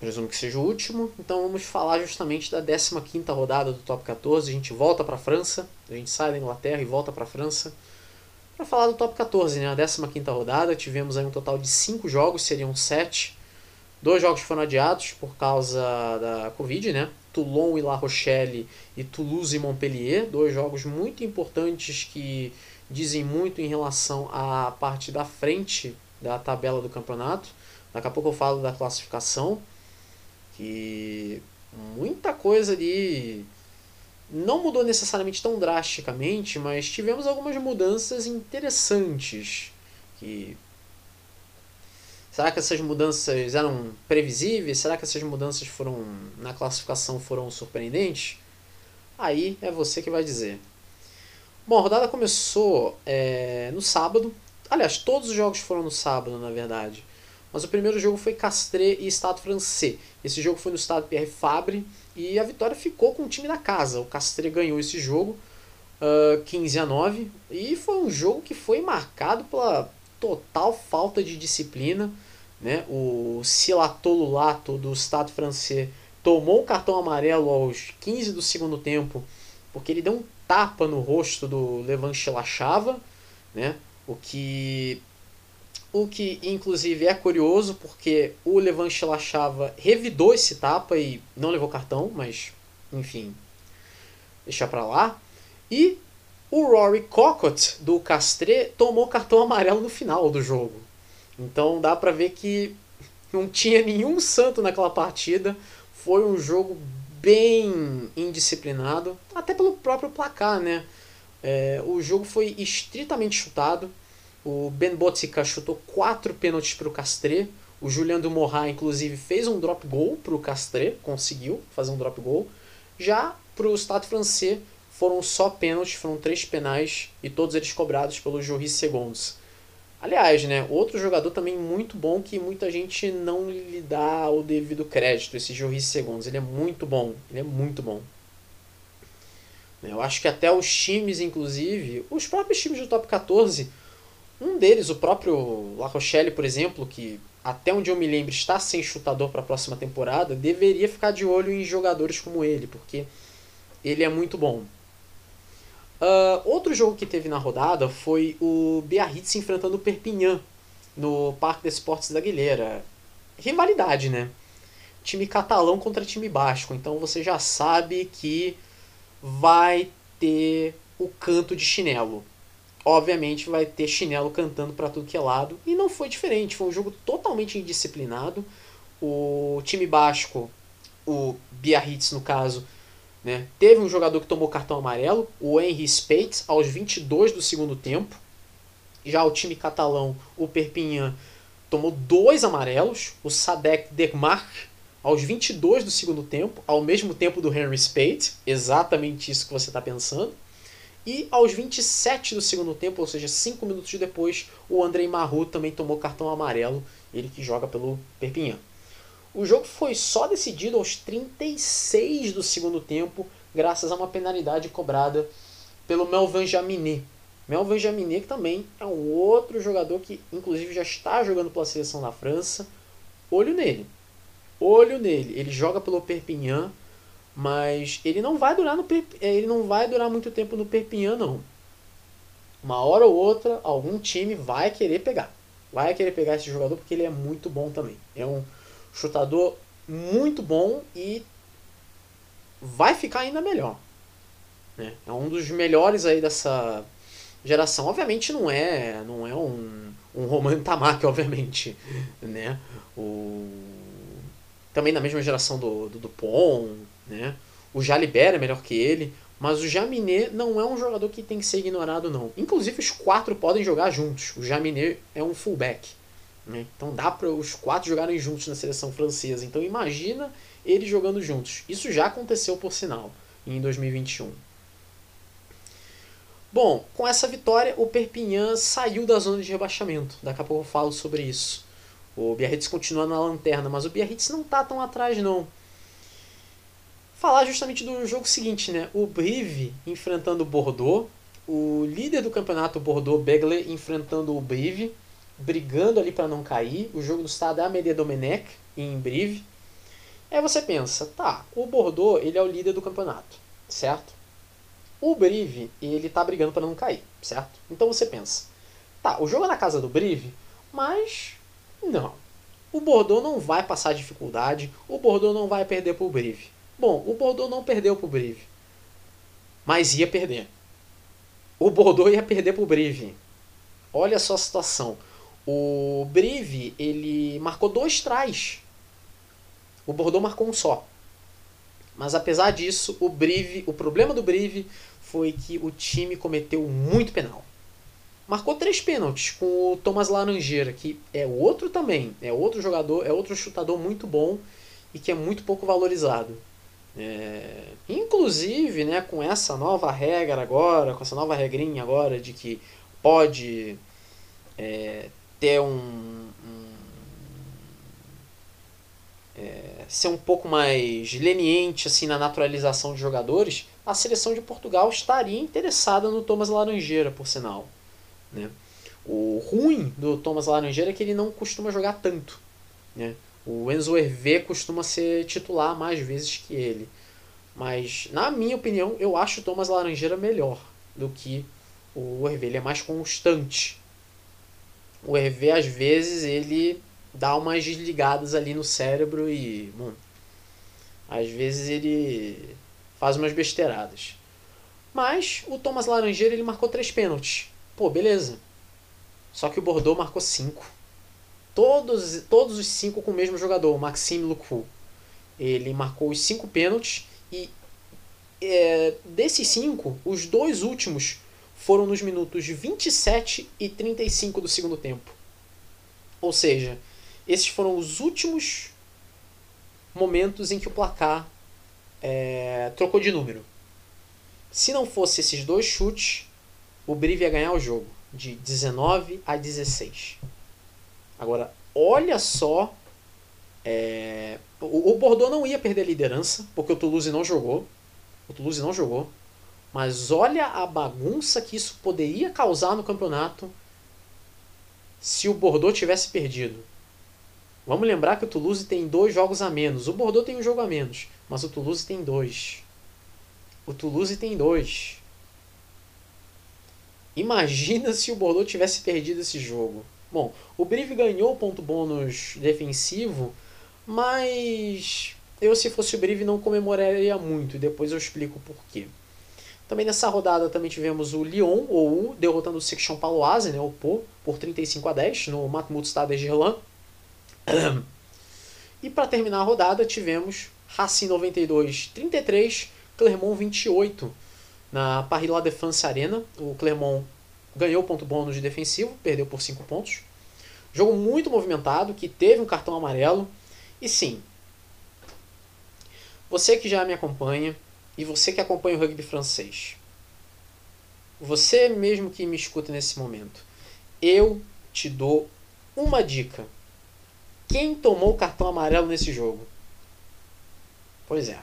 presumo que seja o último. Então vamos falar justamente da 15 rodada do Top 14. A gente volta para a França, a gente sai da Inglaterra e volta para a França. Para falar do Top 14, né? a 15 rodada, tivemos aí um total de 5 jogos, seriam 7. Dois jogos foram adiados por causa da Covid, né? Toulon e La Rochelle e Toulouse e Montpellier, dois jogos muito importantes que dizem muito em relação à parte da frente da tabela do campeonato. Daqui a pouco eu falo da classificação, que muita coisa ali não mudou necessariamente tão drasticamente, mas tivemos algumas mudanças interessantes que Será que essas mudanças eram previsíveis? Será que essas mudanças foram na classificação foram surpreendentes? Aí é você que vai dizer. Bom, a rodada começou é, no sábado. Aliás, todos os jogos foram no sábado, na verdade. Mas o primeiro jogo foi Castres e Estado Francês. Esse jogo foi no estado Pierre Fabre e a vitória ficou com o time da casa. O Castres ganhou esse jogo uh, 15 a 9 e foi um jogo que foi marcado pela total falta de disciplina. Né? O Silatolulato do Estado francês tomou um cartão amarelo aos 15 do segundo tempo porque ele deu um tapa no rosto do Levan Chilachava, né? O que o que inclusive é curioso porque o Levan Chilachava revidou esse tapa e não levou cartão, mas enfim, deixa para lá. E o Rory Cockott do Castre tomou cartão amarelo no final do jogo. Então dá para ver que não tinha nenhum santo naquela partida. Foi um jogo bem indisciplinado, até pelo próprio placar, né? É, o jogo foi estritamente chutado. O Ben Botsica chutou quatro pênaltis para o Castre. O Julian Dumorra, inclusive, fez um drop goal para o Castre, conseguiu fazer um drop goal. Já para o Estado francês, foram só pênaltis, foram três penais e todos eles cobrados pelo Joris Segundos. Aliás, né, outro jogador também muito bom que muita gente não lhe dá o devido crédito, esse Joris Segundos. Ele é muito bom, ele é muito bom. Eu acho que até os times, inclusive, os próprios times do top 14, um deles, o próprio La Rochelle, por exemplo, que até onde eu me lembro está sem chutador para a próxima temporada, deveria ficar de olho em jogadores como ele, porque ele é muito bom. Uh, outro jogo que teve na rodada foi o Biarritz enfrentando o Perpignan no Parque des Esportes da Guilheira. Rivalidade, né? Time catalão contra time basco. Então você já sabe que vai ter o canto de chinelo. Obviamente vai ter chinelo cantando para tudo que é lado. E não foi diferente. Foi um jogo totalmente indisciplinado. O time basco, o Biarritz no caso, né? Teve um jogador que tomou cartão amarelo, o Henry Spates, aos 22 do segundo tempo. Já o time catalão, o Perpignan, tomou dois amarelos, o Sadek Dermark, aos 22 do segundo tempo, ao mesmo tempo do Henry Spate, exatamente isso que você está pensando. E aos 27 do segundo tempo, ou seja, 5 minutos depois, o Andrei Marru também tomou cartão amarelo, ele que joga pelo Perpignan. O jogo foi só decidido aos 36 do segundo tempo, graças a uma penalidade cobrada pelo Melvin Jaminet. Melvin Jaminet que também é um outro jogador que inclusive já está jogando pela seleção da França. Olho nele. Olho nele. Ele joga pelo Perpignan, mas ele não vai durar no ele não vai durar muito tempo no Perpignan não. Uma hora ou outra algum time vai querer pegar. Vai querer pegar esse jogador porque ele é muito bom também. É um chutador muito bom e vai ficar ainda melhor. Né? É um dos melhores aí dessa geração. Obviamente não é, não é um, um Roman Tamaki, [laughs] obviamente, né? O também da mesma geração do, do Dupont, né? O Jalibert é melhor que ele, mas o Jaminet não é um jogador que tem que ser ignorado não. Inclusive os quatro podem jogar juntos. O Jaminet é um fullback, Né? Então dá para os quatro jogarem juntos na seleção francesa. Então imagina eles jogando juntos. Isso já aconteceu, por sinal, em 2021. Bom, com essa vitória, o Perpignan saiu da zona de rebaixamento. Daqui a pouco eu falo sobre isso. O Biarritz continua na lanterna, mas o Biarritz não está tão atrás não. Falar justamente do jogo seguinte, né? O Brive enfrentando o Bordeaux, o líder do campeonato Bordeaux, Begle, enfrentando o Brive, brigando ali para não cair. O jogo do estado é Amélie Domenech, em Brive. Aí você pensa, tá, o Bordeaux ele é o líder do campeonato, certo? O Brive ele tá brigando para não cair, certo? Então você pensa, tá, o jogo é na casa do Brive, mas não. O Bordeaux não vai passar dificuldade, o Bordeaux não vai perder pro Brive. Bom, o Bordeaux não perdeu pro Brive, mas ia perder. O Bordeaux ia perder pro Brive. Olha só a situação. O Brive, ele marcou dois trás. O Bordeaux marcou um só. Mas apesar disso, o Brive, o problema do Brive foi que o time cometeu muito penal. Marcou três pênaltis com o Thomas Laranjeira, que é outro também, é outro jogador, é outro chutador muito bom e que é muito pouco valorizado. É, inclusive, né, com essa nova regra agora, com essa nova regrinha agora de que pode é, ter um, um é, ser um pouco mais leniente assim na naturalização de jogadores, a seleção de Portugal estaria interessada no Thomas Laranjeira, por sinal. Né? O ruim do Thomas Laranjeira é que ele não costuma jogar tanto. Né? O Enzo Hervé costuma ser titular mais vezes que ele. Mas, na minha opinião, eu acho o Thomas Laranjeira melhor do que o Hervé. Ele é mais constante o Hervé, às vezes, ele dá umas desligadas ali no cérebro e, bom, às vezes ele faz umas besteiradas. Mas o Thomas Laranjeira ele marcou três pênaltis. Pô, beleza. Só que o Bordeaux marcou cinco. Todos, todos os cinco com o mesmo jogador, o Maxime Lucu. Ele marcou os cinco pênaltis e é, desses cinco, os dois últimos foram nos minutos 27 e 35 do segundo tempo. Ou seja, esses foram os últimos momentos em que o placar é, trocou de número. Se não fosse esses dois chutes, o Brive ia ganhar o jogo de 19 a 16. Agora, olha só. É, o, o Bordeaux não ia perder a liderança, porque o Toulouse não jogou. O Toulouse não jogou. Mas olha a bagunça que isso poderia causar no campeonato se o Bordeaux tivesse perdido. Vamos lembrar que o Toulouse tem dois jogos a menos. O Bordeaux tem um jogo a menos, mas o Toulouse tem dois. O Toulouse tem dois. Imagina se o Bordeaux tivesse perdido esse jogo. Bom, o Brive ganhou ponto bônus defensivo, mas eu, se fosse o Brive, não comemoraria muito. Depois eu explico por quê. Também nessa rodada também tivemos o Lyon, ou U, derrotando o Section Paloise, né, o Po, por 35 a 10 no Matmut Stade Gerland. [clears throat] E para terminar a rodada tivemos Racing 92 33, Clermont 28 na Paris La Défense Arena. O Clermont ganhou ponto bônus de defensivo, perdeu por 5 pontos. Jogo muito movimentado, que teve um cartão amarelo. E sim, você que já me acompanha, e você que acompanha o rugby francês, você mesmo que me escuta nesse momento, eu te dou uma dica. Quem tomou o cartão amarelo nesse jogo? Pois é,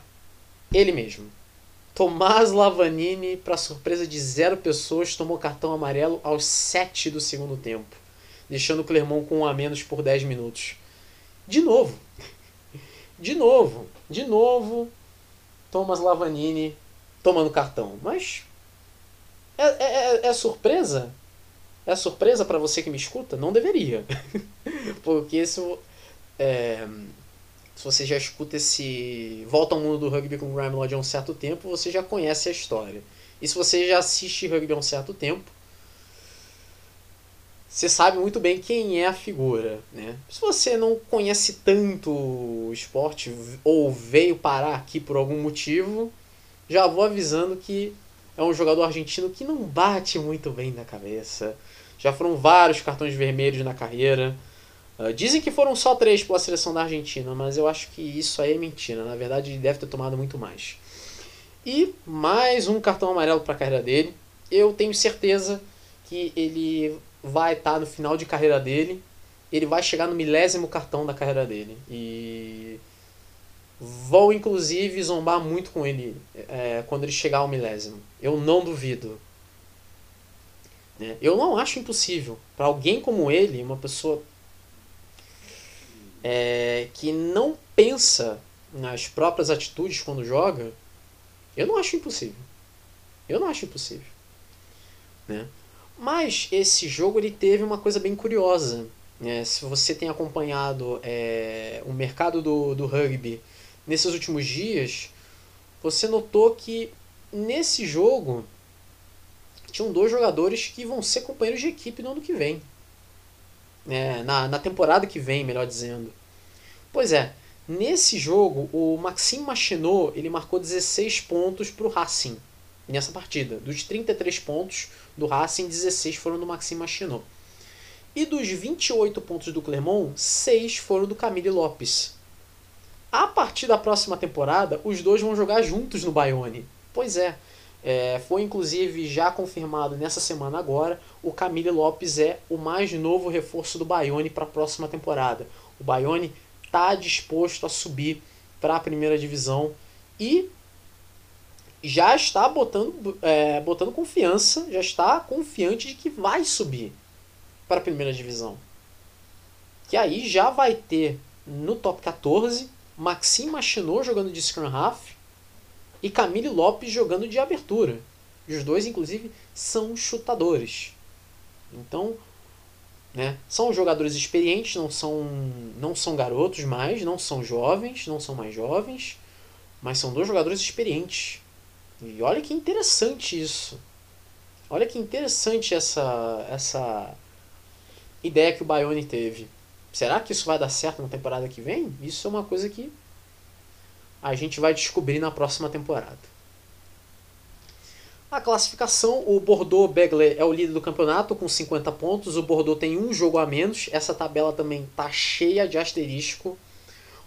ele mesmo. Tomás Lavanini, para surpresa de zero pessoas, tomou cartão amarelo aos 7 do segundo tempo, deixando o Clermont com um a menos por 10 minutos. De novo. De novo. De novo, Thomas Lavanini tomando cartão. Mas é, é, é, é surpresa? É surpresa para você que me escuta? Não deveria. [laughs] Porque isso. É, se você já escuta esse Volta ao Mundo do Rugby com Graham Lodge há um certo tempo, você já conhece a história. E se você já assiste rugby há um certo tempo, você sabe muito bem quem é a figura, né? Se você não conhece tanto o esporte ou veio parar aqui por algum motivo, já vou avisando que é um jogador argentino que não bate muito bem na cabeça. Já foram vários cartões vermelhos na carreira, Uh, dizem que foram só três pela seleção da Argentina, mas eu acho que isso aí é mentira. Na verdade, ele deve ter tomado muito mais. E mais um cartão amarelo para a carreira dele. Eu tenho certeza que ele vai estar tá no final de carreira dele. Ele vai chegar no milésimo cartão da carreira dele. E vão inclusive zombar muito com ele é, quando ele chegar ao milésimo. Eu não duvido. Né? Eu não acho impossível. Para alguém como ele, uma pessoa é, que não pensa nas próprias atitudes quando joga, eu não acho impossível. Eu não acho impossível. Né? Mas esse jogo ele teve uma coisa bem curiosa. Né? Se você tem acompanhado é, o mercado do, do rugby nesses últimos dias, você notou que nesse jogo tinham dois jogadores que vão ser companheiros de equipe no ano que vem. É, na, na temporada que vem, melhor dizendo. Pois é, nesse jogo o Maxime Machinot ele marcou 16 pontos para o Racing nessa partida. Dos 33 pontos do Racing, 16 foram do Maxime Machinot. E dos 28 pontos do Clermont, 6 foram do Camille Lopes. A partir da próxima temporada, os dois vão jogar juntos no Bayonne. Pois é, é, foi inclusive já confirmado nessa semana agora, o Camille Lopes é o mais novo reforço do Bayonne para a próxima temporada. O Bayonne está disposto a subir para a primeira divisão e já está botando, é, botando confiança, já está confiante de que vai subir para a primeira divisão. Que aí já vai ter no top 14 Maxime Machinot jogando de scrum half e Camille Lopes jogando de abertura. E os dois, inclusive, são chutadores. Então, né, são jogadores experientes, não são, não são garotos mais, não são jovens, não são mais jovens, mas são dois jogadores experientes. E olha que interessante isso. Olha que interessante essa, essa ideia que o Bayonne teve. Será que isso vai dar certo na temporada que vem? Isso é uma coisa que a gente vai descobrir na próxima temporada. A classificação, o Bordeaux Begler é o líder do campeonato com 50 pontos. O Bordeaux tem um jogo a menos. Essa tabela também tá cheia de asterisco.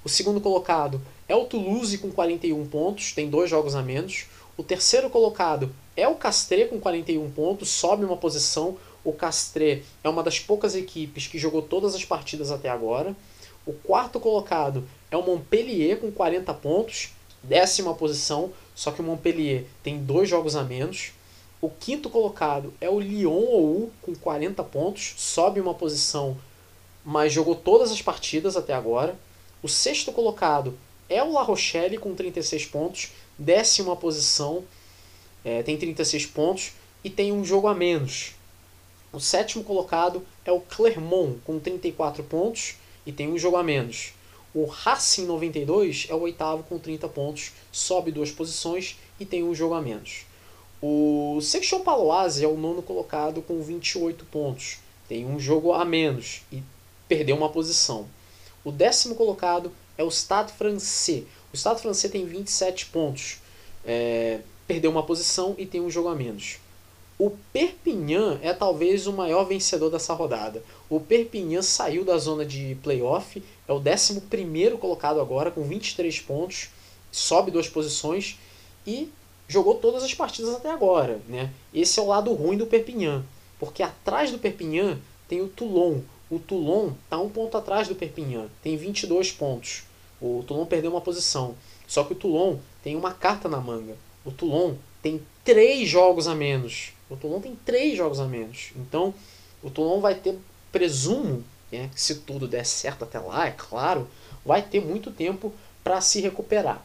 O segundo colocado é o Toulouse com 41 pontos, tem dois jogos a menos. O terceiro colocado é o Castre com 41 pontos, sobe uma posição. O Castre é uma das poucas equipes que jogou todas as partidas até agora. O quarto colocado é o Montpellier com 40 pontos, décima posição, só que o Montpellier tem dois jogos a menos. O quinto colocado é o Lyon ou com 40 pontos, sobe uma posição, mas jogou todas as partidas até agora. O sexto colocado é o La Rochelle com 36 pontos, décima posição, é, tem 36 pontos e tem um jogo a menos. O sétimo colocado é o Clermont, com 34 pontos e tem um jogo a menos. O Racing 92 é o oitavo com 30 pontos, sobe duas posições e tem um jogo a menos. O Section Paloise é o nono colocado com 28 pontos, tem um jogo a menos e perdeu uma posição. O décimo colocado é o Stade Francais. O Stade Francais tem 27 pontos, é, perdeu uma posição e tem um jogo a menos. O Perpignan é talvez o maior vencedor dessa rodada. O Perpignan saiu da zona de playoff, é o 11 colocado agora, com 23 pontos, sobe duas posições e jogou todas as partidas até agora. Né? Esse é o lado ruim do Perpignan, porque atrás do Perpignan tem o Toulon. O Toulon está um ponto atrás do Perpignan, tem 22 pontos. O Toulon perdeu uma posição. Só que o Toulon tem uma carta na manga. O Toulon tem três jogos a menos o Toulon tem três jogos a menos. Então, o Toulon vai ter, presumo, né, se tudo der certo até lá, é claro, vai ter muito tempo para se recuperar.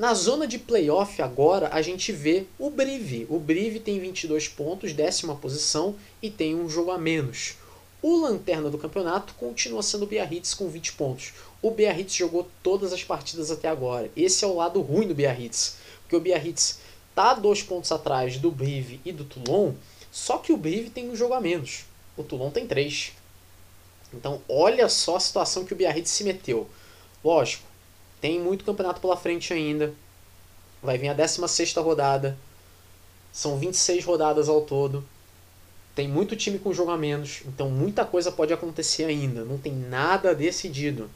Na zona de playoff agora a gente vê o Brive. O Brive tem 22 pontos, décima posição e tem um jogo a menos. O lanterna do campeonato continua sendo o Biarritz com 20 pontos. O Biarritz jogou todas as partidas até agora. Esse é o lado ruim do Biarritz, porque o Biarritz está dois pontos atrás do Brive e do Toulon, só que o Brive tem um jogo a menos. O Toulon tem três. Então, olha só a situação que o Biarritz se meteu. Lógico, tem muito campeonato pela frente ainda. Vai vir a 16 rodada. São 26 rodadas ao todo. tem muito time com jogo a menos, então muita coisa pode acontecer ainda. Não tem nada decidido.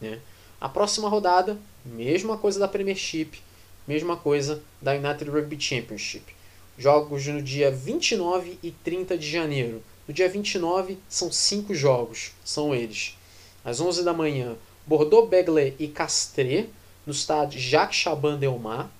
Né? A próxima rodada, mesma coisa da Premiership, mesma coisa da United Rugby Championship. Jogos no dia 29 e 30 de janeiro. No dia 29 são cinco jogos, são eles. Às 11 da manhã, Bordeaux, Begley e Castré, no estádio Jacques Chaban Delmar.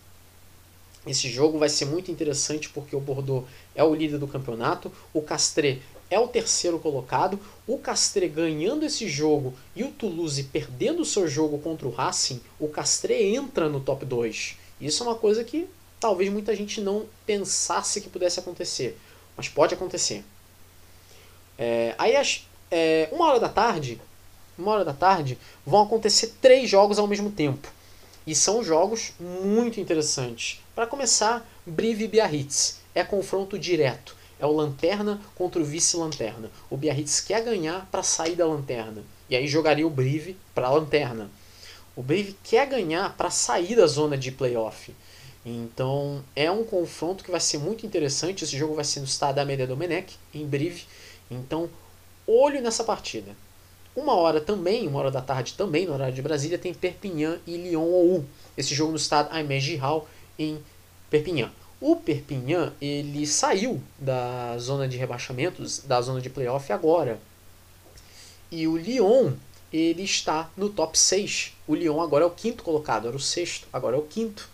Esse jogo vai ser muito interessante porque o Bordeaux é o líder do campeonato, o Castré é o terceiro colocado, o Castré ganhando esse jogo e o Toulouse perdendo o seu jogo contra o Racing, o Castré entra no top 2. Isso é uma coisa que talvez muita gente não pensasse que pudesse acontecer, mas pode acontecer. É, aí é, uma hora da tarde, uma hora da tarde, vão acontecer três jogos ao mesmo tempo. E são jogos muito interessantes. Para começar, Brive e Biarritz. É confronto direto. É o Lanterna contra o vice-lanterna. O Biarritz quer ganhar para sair da Lanterna. E aí jogaria o Brive para a Lanterna. O Brive quer ganhar para sair da zona de playoff. Então é um confronto que vai ser muito interessante. Esse jogo vai ser no Stade Amédée Domenech, em Brive. Então, olho nessa partida. Uma hora também, uma hora da tarde também, no horário de Brasília, tem Perpignan e Lyon ou Esse jogo no estado Aimé Giral, em Perpignan. O Perpignan, ele saiu da zona de rebaixamentos, da zona de playoff agora. E o Lyon, ele está no top 6. O Lyon agora é o quinto colocado, era o sexto, agora é o quinto.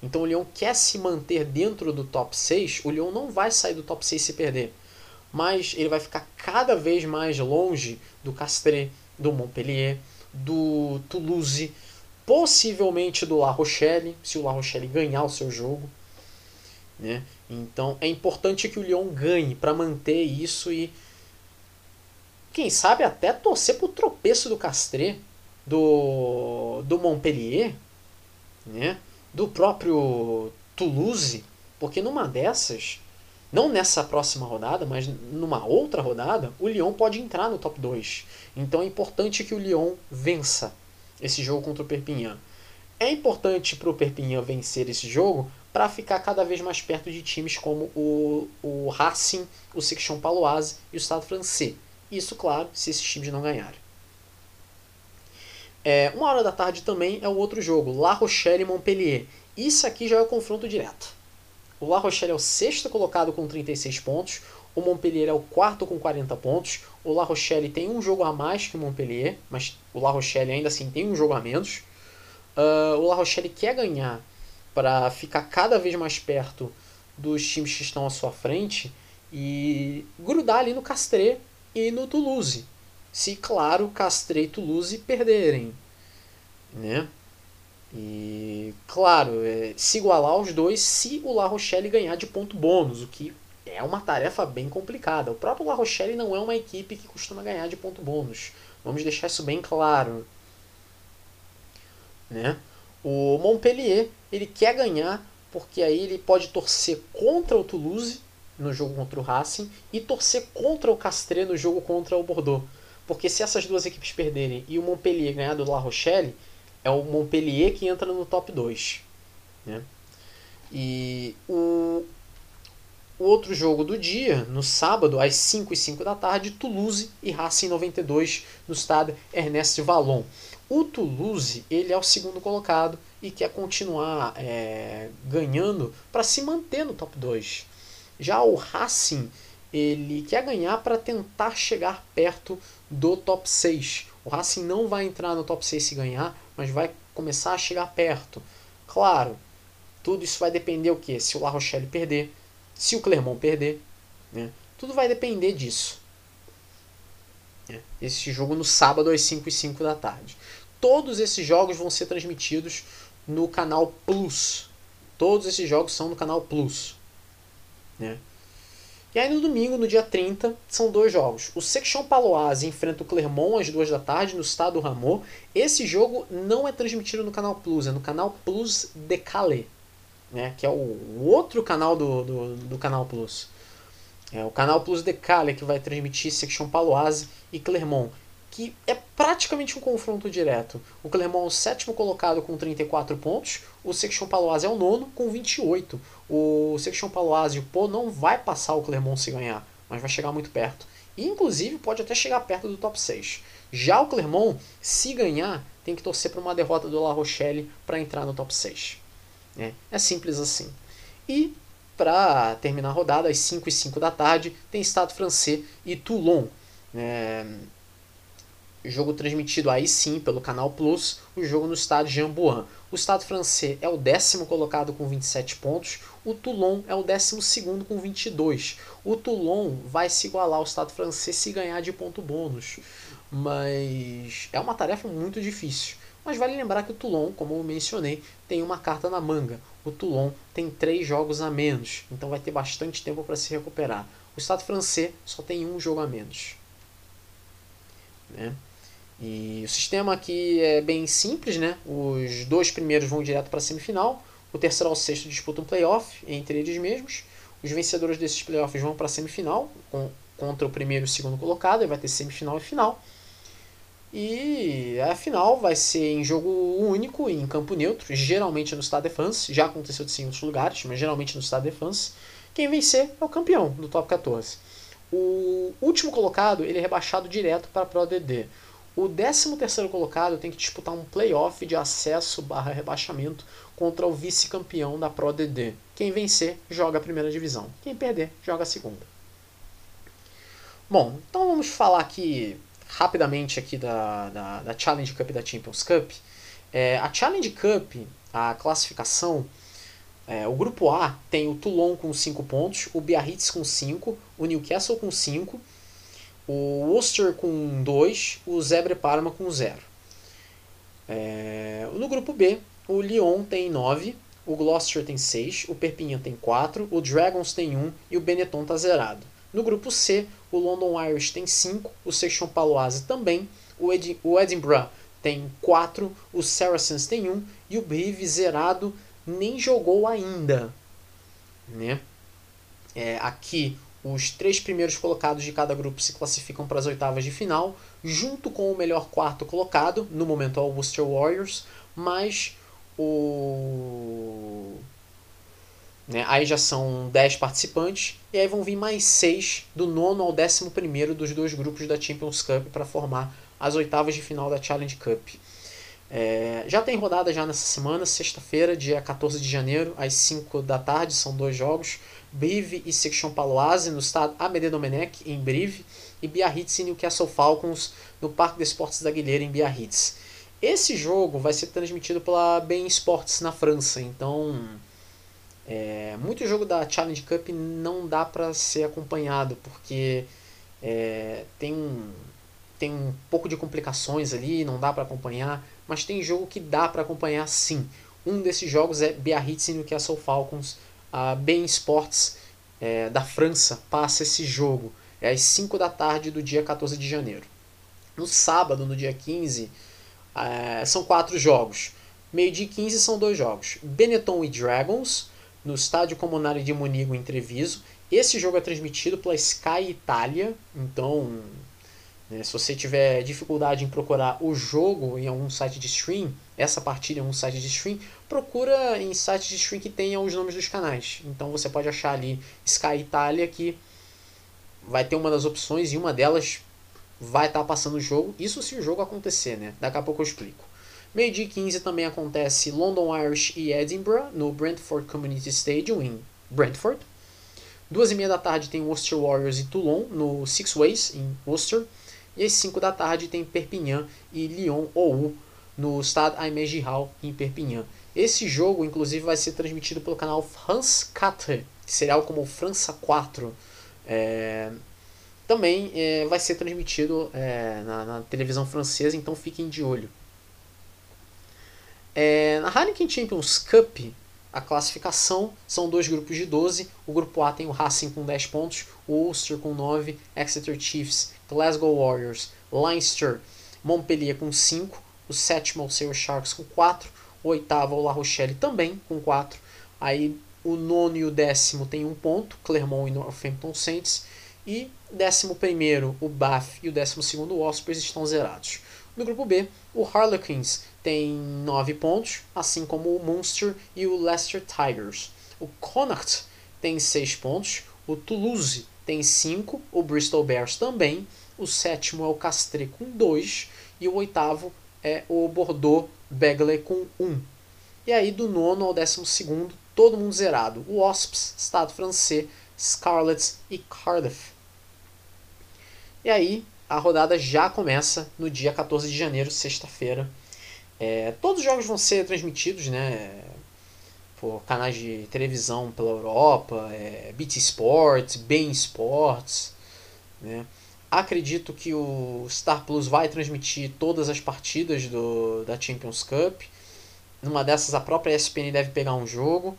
Então o Lyon quer se manter dentro do top 6. O Lyon não vai sair do top 6 se perder mas ele vai ficar cada vez mais longe do Castres, do Montpellier, do Toulouse, possivelmente do La Rochelle, se o La Rochelle ganhar o seu jogo. Né? Então é importante que o Lyon ganhe para manter isso e quem sabe até torcer para o tropeço do Castres, do, do Montpellier, né? do próprio Toulouse, porque numa dessas não nessa próxima rodada, mas numa outra rodada, o Lyon pode entrar no top 2. Então é importante que o Lyon vença esse jogo contra o Perpignan. É importante para o Perpignan vencer esse jogo para ficar cada vez mais perto de times como o, o Racing, o Section Paloise e o Estado francês. Isso, claro, se esses times não ganharem. É, uma hora da tarde também é o outro jogo, La Rochelle e Montpellier. Isso aqui já é o confronto direto. O La Rochelle é o sexto colocado com 36 pontos. O Montpellier é o quarto com 40 pontos. O La Rochelle tem um jogo a mais que o Montpellier, mas o La Rochelle ainda assim tem um jogo a menos. Uh, o La Rochelle quer ganhar para ficar cada vez mais perto dos times que estão à sua frente e grudar ali no Castres e no Toulouse. Se, claro, Castres e Toulouse perderem. Né? E, claro, é, se igualar os dois se o La Rochelle ganhar de ponto bônus, o que é uma tarefa bem complicada. O próprio La Rochelle não é uma equipe que costuma ganhar de ponto bônus. Vamos deixar isso bem claro. Né? O Montpellier ele quer ganhar porque aí ele pode torcer contra o Toulouse no jogo contra o Racing e torcer contra o Castres no jogo contra o Bordeaux. Porque se essas duas equipes perderem e o Montpellier ganhar do La Rochelle, é o Montpellier que entra no top 2. Né? E o, o outro jogo do dia, no sábado, às 5 e 5 da tarde, Toulouse e Racing 92 no estado Ernest Vallon. O Toulouse ele é o segundo colocado e quer continuar é, ganhando para se manter no top 2. Já o Racing ele quer ganhar para tentar chegar perto do top 6. O Racing não vai entrar no top 6 se ganhar, mas vai começar a chegar perto. Claro, tudo isso vai depender o que? Se o La Rochelle perder, se o Clermont perder, né? Tudo vai depender disso. Né? Esse jogo no sábado às 5 e 5 da tarde. Todos esses jogos vão ser transmitidos no canal Plus. Todos esses jogos são no canal Plus. Né? E aí no domingo, no dia 30, são dois jogos. O Section Paloise enfrenta o Clermont às duas da tarde no estado do Ramon. Esse jogo não é transmitido no canal Plus, é no canal Plus de Calais, né? que é o outro canal do, do, do canal Plus. É o canal Plus de Calais que vai transmitir Section Paloise e Clermont que é praticamente um confronto direto. O Clermont é o sétimo colocado com 34 pontos, o Section Paloise é o nono com 28. O Section Paloise e o Pô não vai passar o Clermont se ganhar. mas vai chegar muito perto. E, inclusive, pode até chegar perto do top 6. Já o Clermont, se ganhar, tem que torcer para uma derrota do La Rochelle para entrar no top 6. É, é simples assim. E, para terminar a rodada, às 5 e 5 da tarde, tem Estado francês e Toulon. É, jogo transmitido aí sim pelo Canal Plus, o jogo no estádio Jean-Bouin. O estado francês é o décimo colocado com 27 pontos, o Toulon é o décimo segundo com 22. O Toulon vai se igualar ao estado francês se ganhar de ponto bônus, mas é uma tarefa muito difícil. Mas vale lembrar que o Toulon, como eu mencionei, tem uma carta na manga. O Toulon tem três jogos a menos, então vai ter bastante tempo para se recuperar. O estado francês só tem um jogo a menos. Né? E o sistema aqui é bem simples, né? Os dois primeiros vão direto para a semifinal, o terceiro ao sexto disputam um playoff entre eles mesmos. Os vencedores desses playoffs vão para a semifinal com, contra o primeiro e o segundo colocado, e vai ter semifinal e final. E a final vai ser em jogo único, em campo neutro, geralmente no Stade de France. Já aconteceu sim em outros lugares, mas geralmente no Stade de France. Quem vencer é o campeão do top 14. O último colocado ele é rebaixado direto para a Pro DD. O 13º colocado tem que disputar um playoff de acesso barra rebaixamento contra o vice-campeão da Pro DD. Quem vencer, joga a primeira divisão. Quem perder, joga a segunda. Bom, então vamos falar aqui rapidamente aqui da, da, da Challenge Cup e da Champions Cup. É, a Challenge Cup, a classificação, é, o grupo A tem o Toulon com 5 pontos, o Biarritz com 5, o Newcastle com 5, o Worcester com 2, o Zebre Parma com 0. É, no grupo B, o Lyon tem 9, o Gloucester tem 6, o Perpignan tem 4, o Dragons tem 1 e o Benetton está zerado. No grupo C, o London Irish tem 5, o Seixão Paloise também, o, Ed, o Edinburgh tem 4, o Saracens tem 1 e o Brive zerado nem jogou ainda. Né? É, aqui os três primeiros colocados de cada grupo se classificam para as oitavas de final, junto com o melhor quarto colocado, no momento é o Worcester Warriors, mas o. Né, aí já são 10 participantes, e aí vão vir mais 6 do nono ao décimo primeiro dos dois grupos da Champions Cup para formar as oitavas de final da Challenge Cup. É, já tem rodada já nessa semana, sexta-feira, dia 14 de janeiro, às 5 da tarde, são dois jogos. Brive e Section Paloise no estado Amédée Domenech, em Brive, e Biarritz e Newcastle Falcons no Parque de Esportes da Guilherme, em Biarritz. Esse jogo vai ser transmitido pela Bein Sports na França, então é, muito jogo da Challenge Cup não dá para ser acompanhado, porque é, tem, tem um pouco de complicações ali, não dá para acompanhar, mas tem jogo que dá para acompanhar sim. Um desses jogos é Biarritz e Newcastle Falcons a Bein Sports é, da França passa esse jogo. É às 5 da tarde do dia 14 de janeiro. No sábado, no dia 15, é, são quatro jogos. Meio-dia 15 são dois jogos. Benetton e Dragons, no estádio Comunale de Munigo, em Treviso. Esse jogo é transmitido pela Sky Itália, então né, se você tiver dificuldade em procurar o jogo em algum site de stream, essa partida em algum site de stream, procura em sites de stream que tenham os nomes dos canais. Então você pode achar ali Sky Italia que vai ter uma das opções e uma delas vai estar tá passando o jogo. Isso se o jogo acontecer, né? Daqui a pouco eu explico. Meio dia 15 também acontece London Irish e Edinburgh no Brentford Community Stadium em Brentford. Duas e meia da tarde tem Worcester Warriors e Toulon no Six Ways em Worcester. E às 5 da tarde tem Perpignan e Lyon ou no Stade Aimé Giral em Perpignan. Esse jogo, inclusive, vai ser transmitido pelo canal France 4, que será algo como França 4. É, também é, vai ser transmitido é, na, na, televisão francesa, então fiquem de olho. É, na Heineken Champions Cup, a classificação são dois grupos de 12. O grupo A tem o Racing com 10 pontos, o Ulster com 9, Exeter Chiefs, Glasgow Warriors, Leinster, Montpellier com 5, o sétimo é o Sale Sharks com 4, o oitavo é o La Rochelle também com 4. Aí o nono e o décimo tem um ponto, Clermont e Northampton Saints. E décimo primeiro, o Bath e o décimo segundo, o Ospreys estão zerados. No grupo B, o Harlequins tem 9 pontos, assim como o Munster e o Leicester Tigers. O Connacht tem 6 pontos, o Toulouse tem 5, o Bristol Bears também, o sétimo é o Castre com 2 e o oitavo é o Bordeaux Begley com 1. Um. E aí do nono ao décimo segundo, todo mundo zerado. O Wasps, Estado francês, Scarlets e Cardiff. E aí a rodada já começa no dia 14 de janeiro, sexta-feira. É, todos os jogos vão ser transmitidos, né? Por canais de televisão pela Europa, é, BT Sports, Bein Sports, né? Acredito que o Star Plus vai transmitir todas as partidas do, da Champions Cup. Numa dessas, a própria ESPN deve pegar um jogo.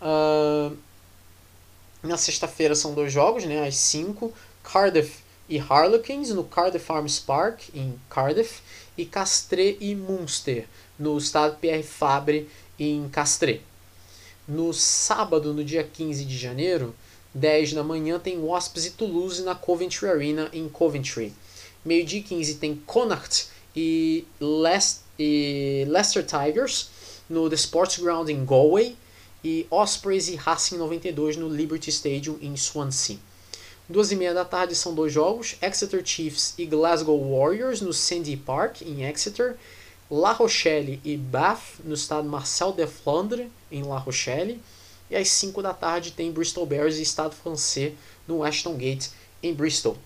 Uh, na sexta-feira são dois jogos, né, às 5. Cardiff e Harlequins no Cardiff Arms Park, em Cardiff. E Castres e Munster, no estado Pierre Fabre, em Castres. No sábado, no dia 15 de janeiro, 10 da manhã tem Wasps e Toulouse na Coventry Arena em Coventry. Meio-dia 15 tem Connacht e, e Leicester Tigers no The Sports Ground em Galway e Ospreys e Racing 92 no Liberty Stadium em Swansea. Duas e meia da tarde são dois jogos, Exeter Chiefs e Glasgow Warriors no Sandy Park em Exeter, La Rochelle e Bath no estado Marcel de Flandre em La Rochelle e às 5 da tarde tem Bristol Bears e Estado francês no Ashton Gate, em Bristol.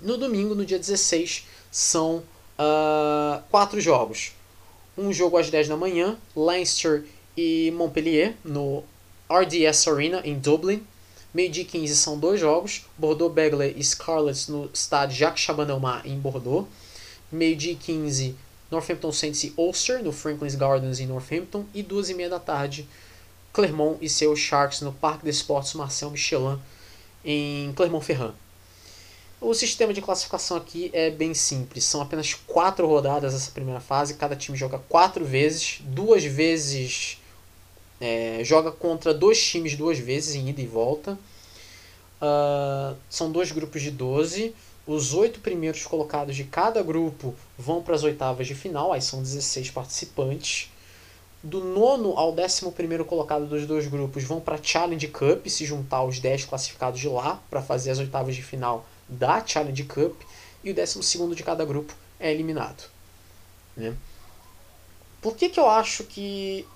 No domingo, no dia 16, são uh, quatro jogos. Um jogo às 10 da manhã, Leinster e Montpellier, no RDS Arena, em Dublin. Meio-dia 15 são dois jogos, Bordeaux Begley e Scarlets no estádio Jacques Chaban-Delmas, em Bordeaux. Meio-dia 15, Northampton Saints e Ulster, no Franklin's Gardens, em Northampton. E duas e meia da tarde, Clermont e seus Sharks no Parque de Esportes Marcel Michelin em Clermont-Ferrand. O sistema de classificação aqui é bem simples. São apenas quatro rodadas essa primeira fase. Cada time joga quatro vezes. Duas vezes é, joga contra dois times duas vezes em ida e volta. Uh, são dois grupos de 12. Os oito primeiros colocados de cada grupo vão para as oitavas de final. Aí são 16 participantes do nono ao décimo primeiro colocado dos dois grupos vão para a Challenge Cup, se juntar os 10 classificados de lá para fazer as oitavas de final da Challenge Cup, e o décimo segundo de cada grupo é eliminado. Né? Por que, que eu acho que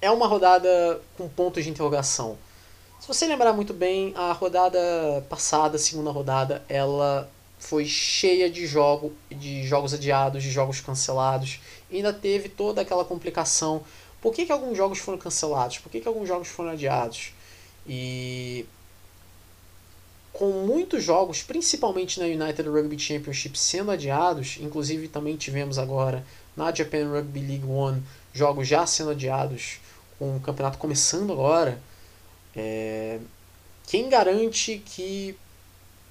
é uma rodada com pontos de interrogação? Se você lembrar muito bem, a rodada passada, a segunda rodada, ela foi cheia de jogo, de jogos adiados, de jogos cancelados. Ainda teve toda aquela complicação por que, que alguns jogos foram cancelados? Por que, que alguns jogos foram adiados? E com muitos jogos, principalmente na United Rugby Championship, sendo adiados, inclusive também tivemos agora na Japan Rugby League One jogos já sendo adiados, com o campeonato começando agora. É... Quem garante que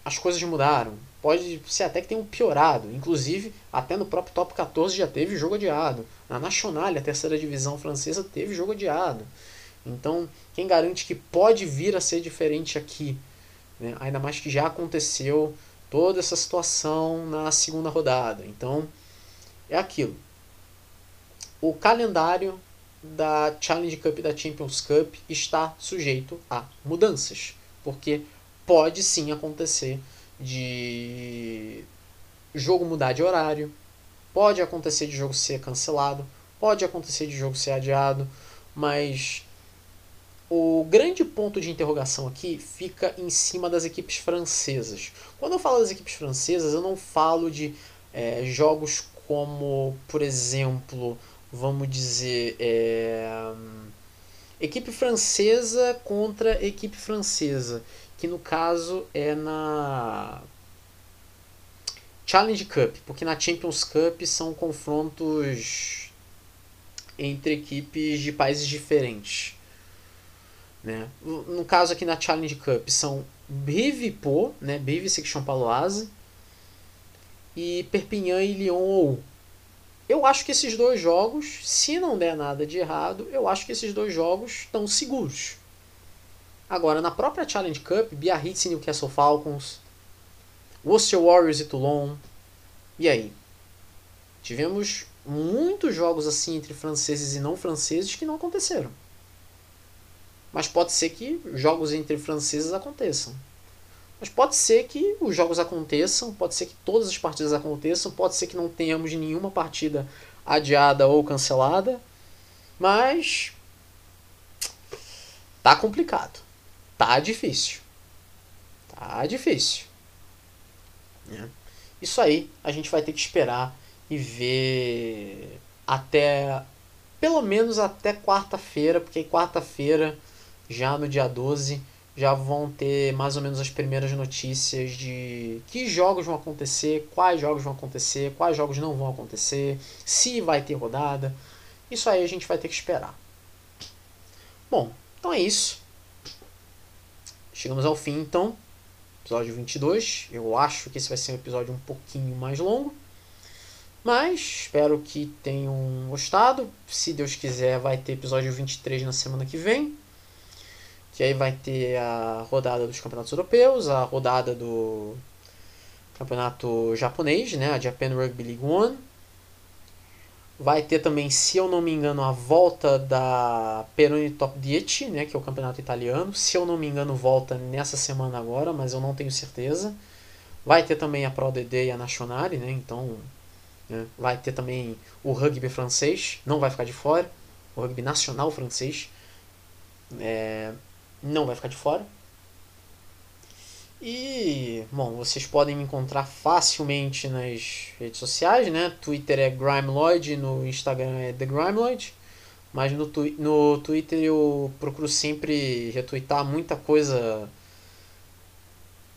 as coisas mudaram? Pode ser até que tenham piorado. Inclusive, até no próprio Top 14 já teve jogo adiado. Na Nacional, a terceira divisão francesa, teve jogo adiado. Então, quem garante que pode vir a ser diferente aqui? Né? Ainda mais que já aconteceu toda essa situação na segunda rodada. Então, é aquilo. O calendário da Challenge Cup e da Champions Cup está sujeito a mudanças, porque pode sim acontecer de jogo mudar de horário, pode acontecer de jogo ser cancelado, pode acontecer de jogo ser adiado, mas o grande ponto de interrogação aqui fica em cima das equipes francesas. Quando eu falo das equipes francesas, eu não falo de é, jogos como, por exemplo, vamos dizer, é, equipe francesa contra equipe francesa que no caso é na Challenge Cup, porque na Champions Cup são confrontos entre equipes de países diferentes. Né? No caso aqui na Challenge Cup são Brive Po, né? Brive Section Paloise e Perpignan e Lyon Eu acho que esses dois jogos, se não der nada de errado, eu acho que esses dois jogos estão seguros. Agora, na própria Challenge Cup, Biarritz e Newcastle Falcons, Worcester Warriors e Toulon. E aí? Tivemos muitos jogos assim entre franceses e não franceses que não aconteceram. Mas pode ser que jogos entre franceses aconteçam. Mas pode ser que os jogos aconteçam, pode ser que todas as partidas aconteçam, pode ser que não tenhamos nenhuma partida adiada ou cancelada. Mas tá complicado. Tá difícil. Tá difícil. É. Isso aí a gente vai ter que esperar e ver até pelo menos até quarta-feira, porque quarta-feira, já no dia 12, já vão ter mais ou menos as primeiras notícias de que jogos vão acontecer, quais jogos vão acontecer, quais jogos não vão acontecer, se vai ter rodada. Isso aí a gente vai ter que esperar. Bom, então é isso. Chegamos ao fim então. Episódio 22. Eu acho que esse vai ser um episódio um pouquinho mais longo. Mas espero que tenham gostado. Se Deus quiser, vai ter episódio 23 na semana que vem. Que aí vai ter a rodada dos campeonatos europeus, a rodada do campeonato japonês, né? A Japan Rugby League One. Vai ter também, se eu não me engano, a volta da Peroni Top 10, né, que é o campeonato italiano. Se eu não me engano, volta nessa semana agora, mas eu não tenho certeza. Vai ter também a Pro DD e a Nationale, né? Então, né, vai ter também o rugby francês, não vai ficar de fora. O rugby nacional francês é, não vai ficar de fora. E, bom, vocês podem me encontrar facilmente nas redes sociais, né? Twitter é Grimeloid, no Instagram é The Grimeloid. Mas no, no Twitter eu procuro sempre retweetar muita coisa,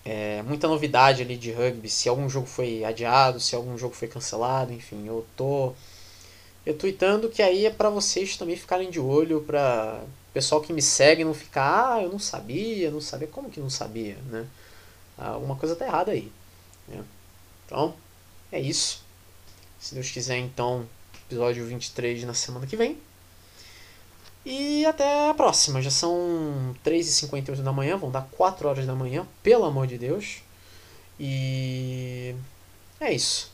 é, muita novidade ali de rugby. Se algum jogo foi adiado, se algum jogo foi cancelado, enfim, eu tô retweetando que aí é para vocês também ficarem de olho, para pessoal que me segue não ficar, ah, eu não sabia, não sabia, como que não sabia, né? Alguma coisa tá errada aí. Né? Então, é isso. Se Deus quiser, então, episódio 23 na semana que vem. E até a próxima. Já são 3h58 da manhã, vão dar 4 horas da manhã, pelo amor de Deus. E é isso.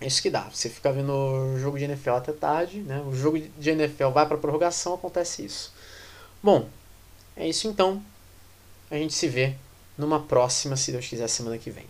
É isso que dá. Você fica vendo o jogo de NFL até tarde, né? O jogo de NFL vai para prorrogação, acontece isso. Bom, é isso então. A gente se vê numa próxima, se Deus quiser, semana que vem.